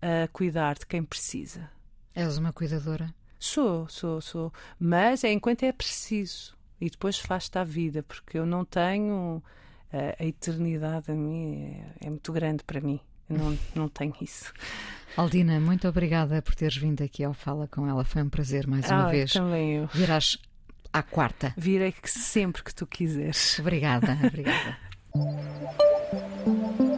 a cuidar de quem precisa. És uma cuidadora? Sou, sou, sou. Mas é enquanto é preciso. E depois faz-te a vida, porque eu não tenho. A, a eternidade a mim é, é, muito grande para mim. Eu não, não tenho isso. Aldina, muito obrigada por teres vindo aqui ao Fala com ela. Foi um prazer mais uma ah, vez. Também eu. Virás à quarta. Virei sempre que tu quiseres. Obrigada, obrigada.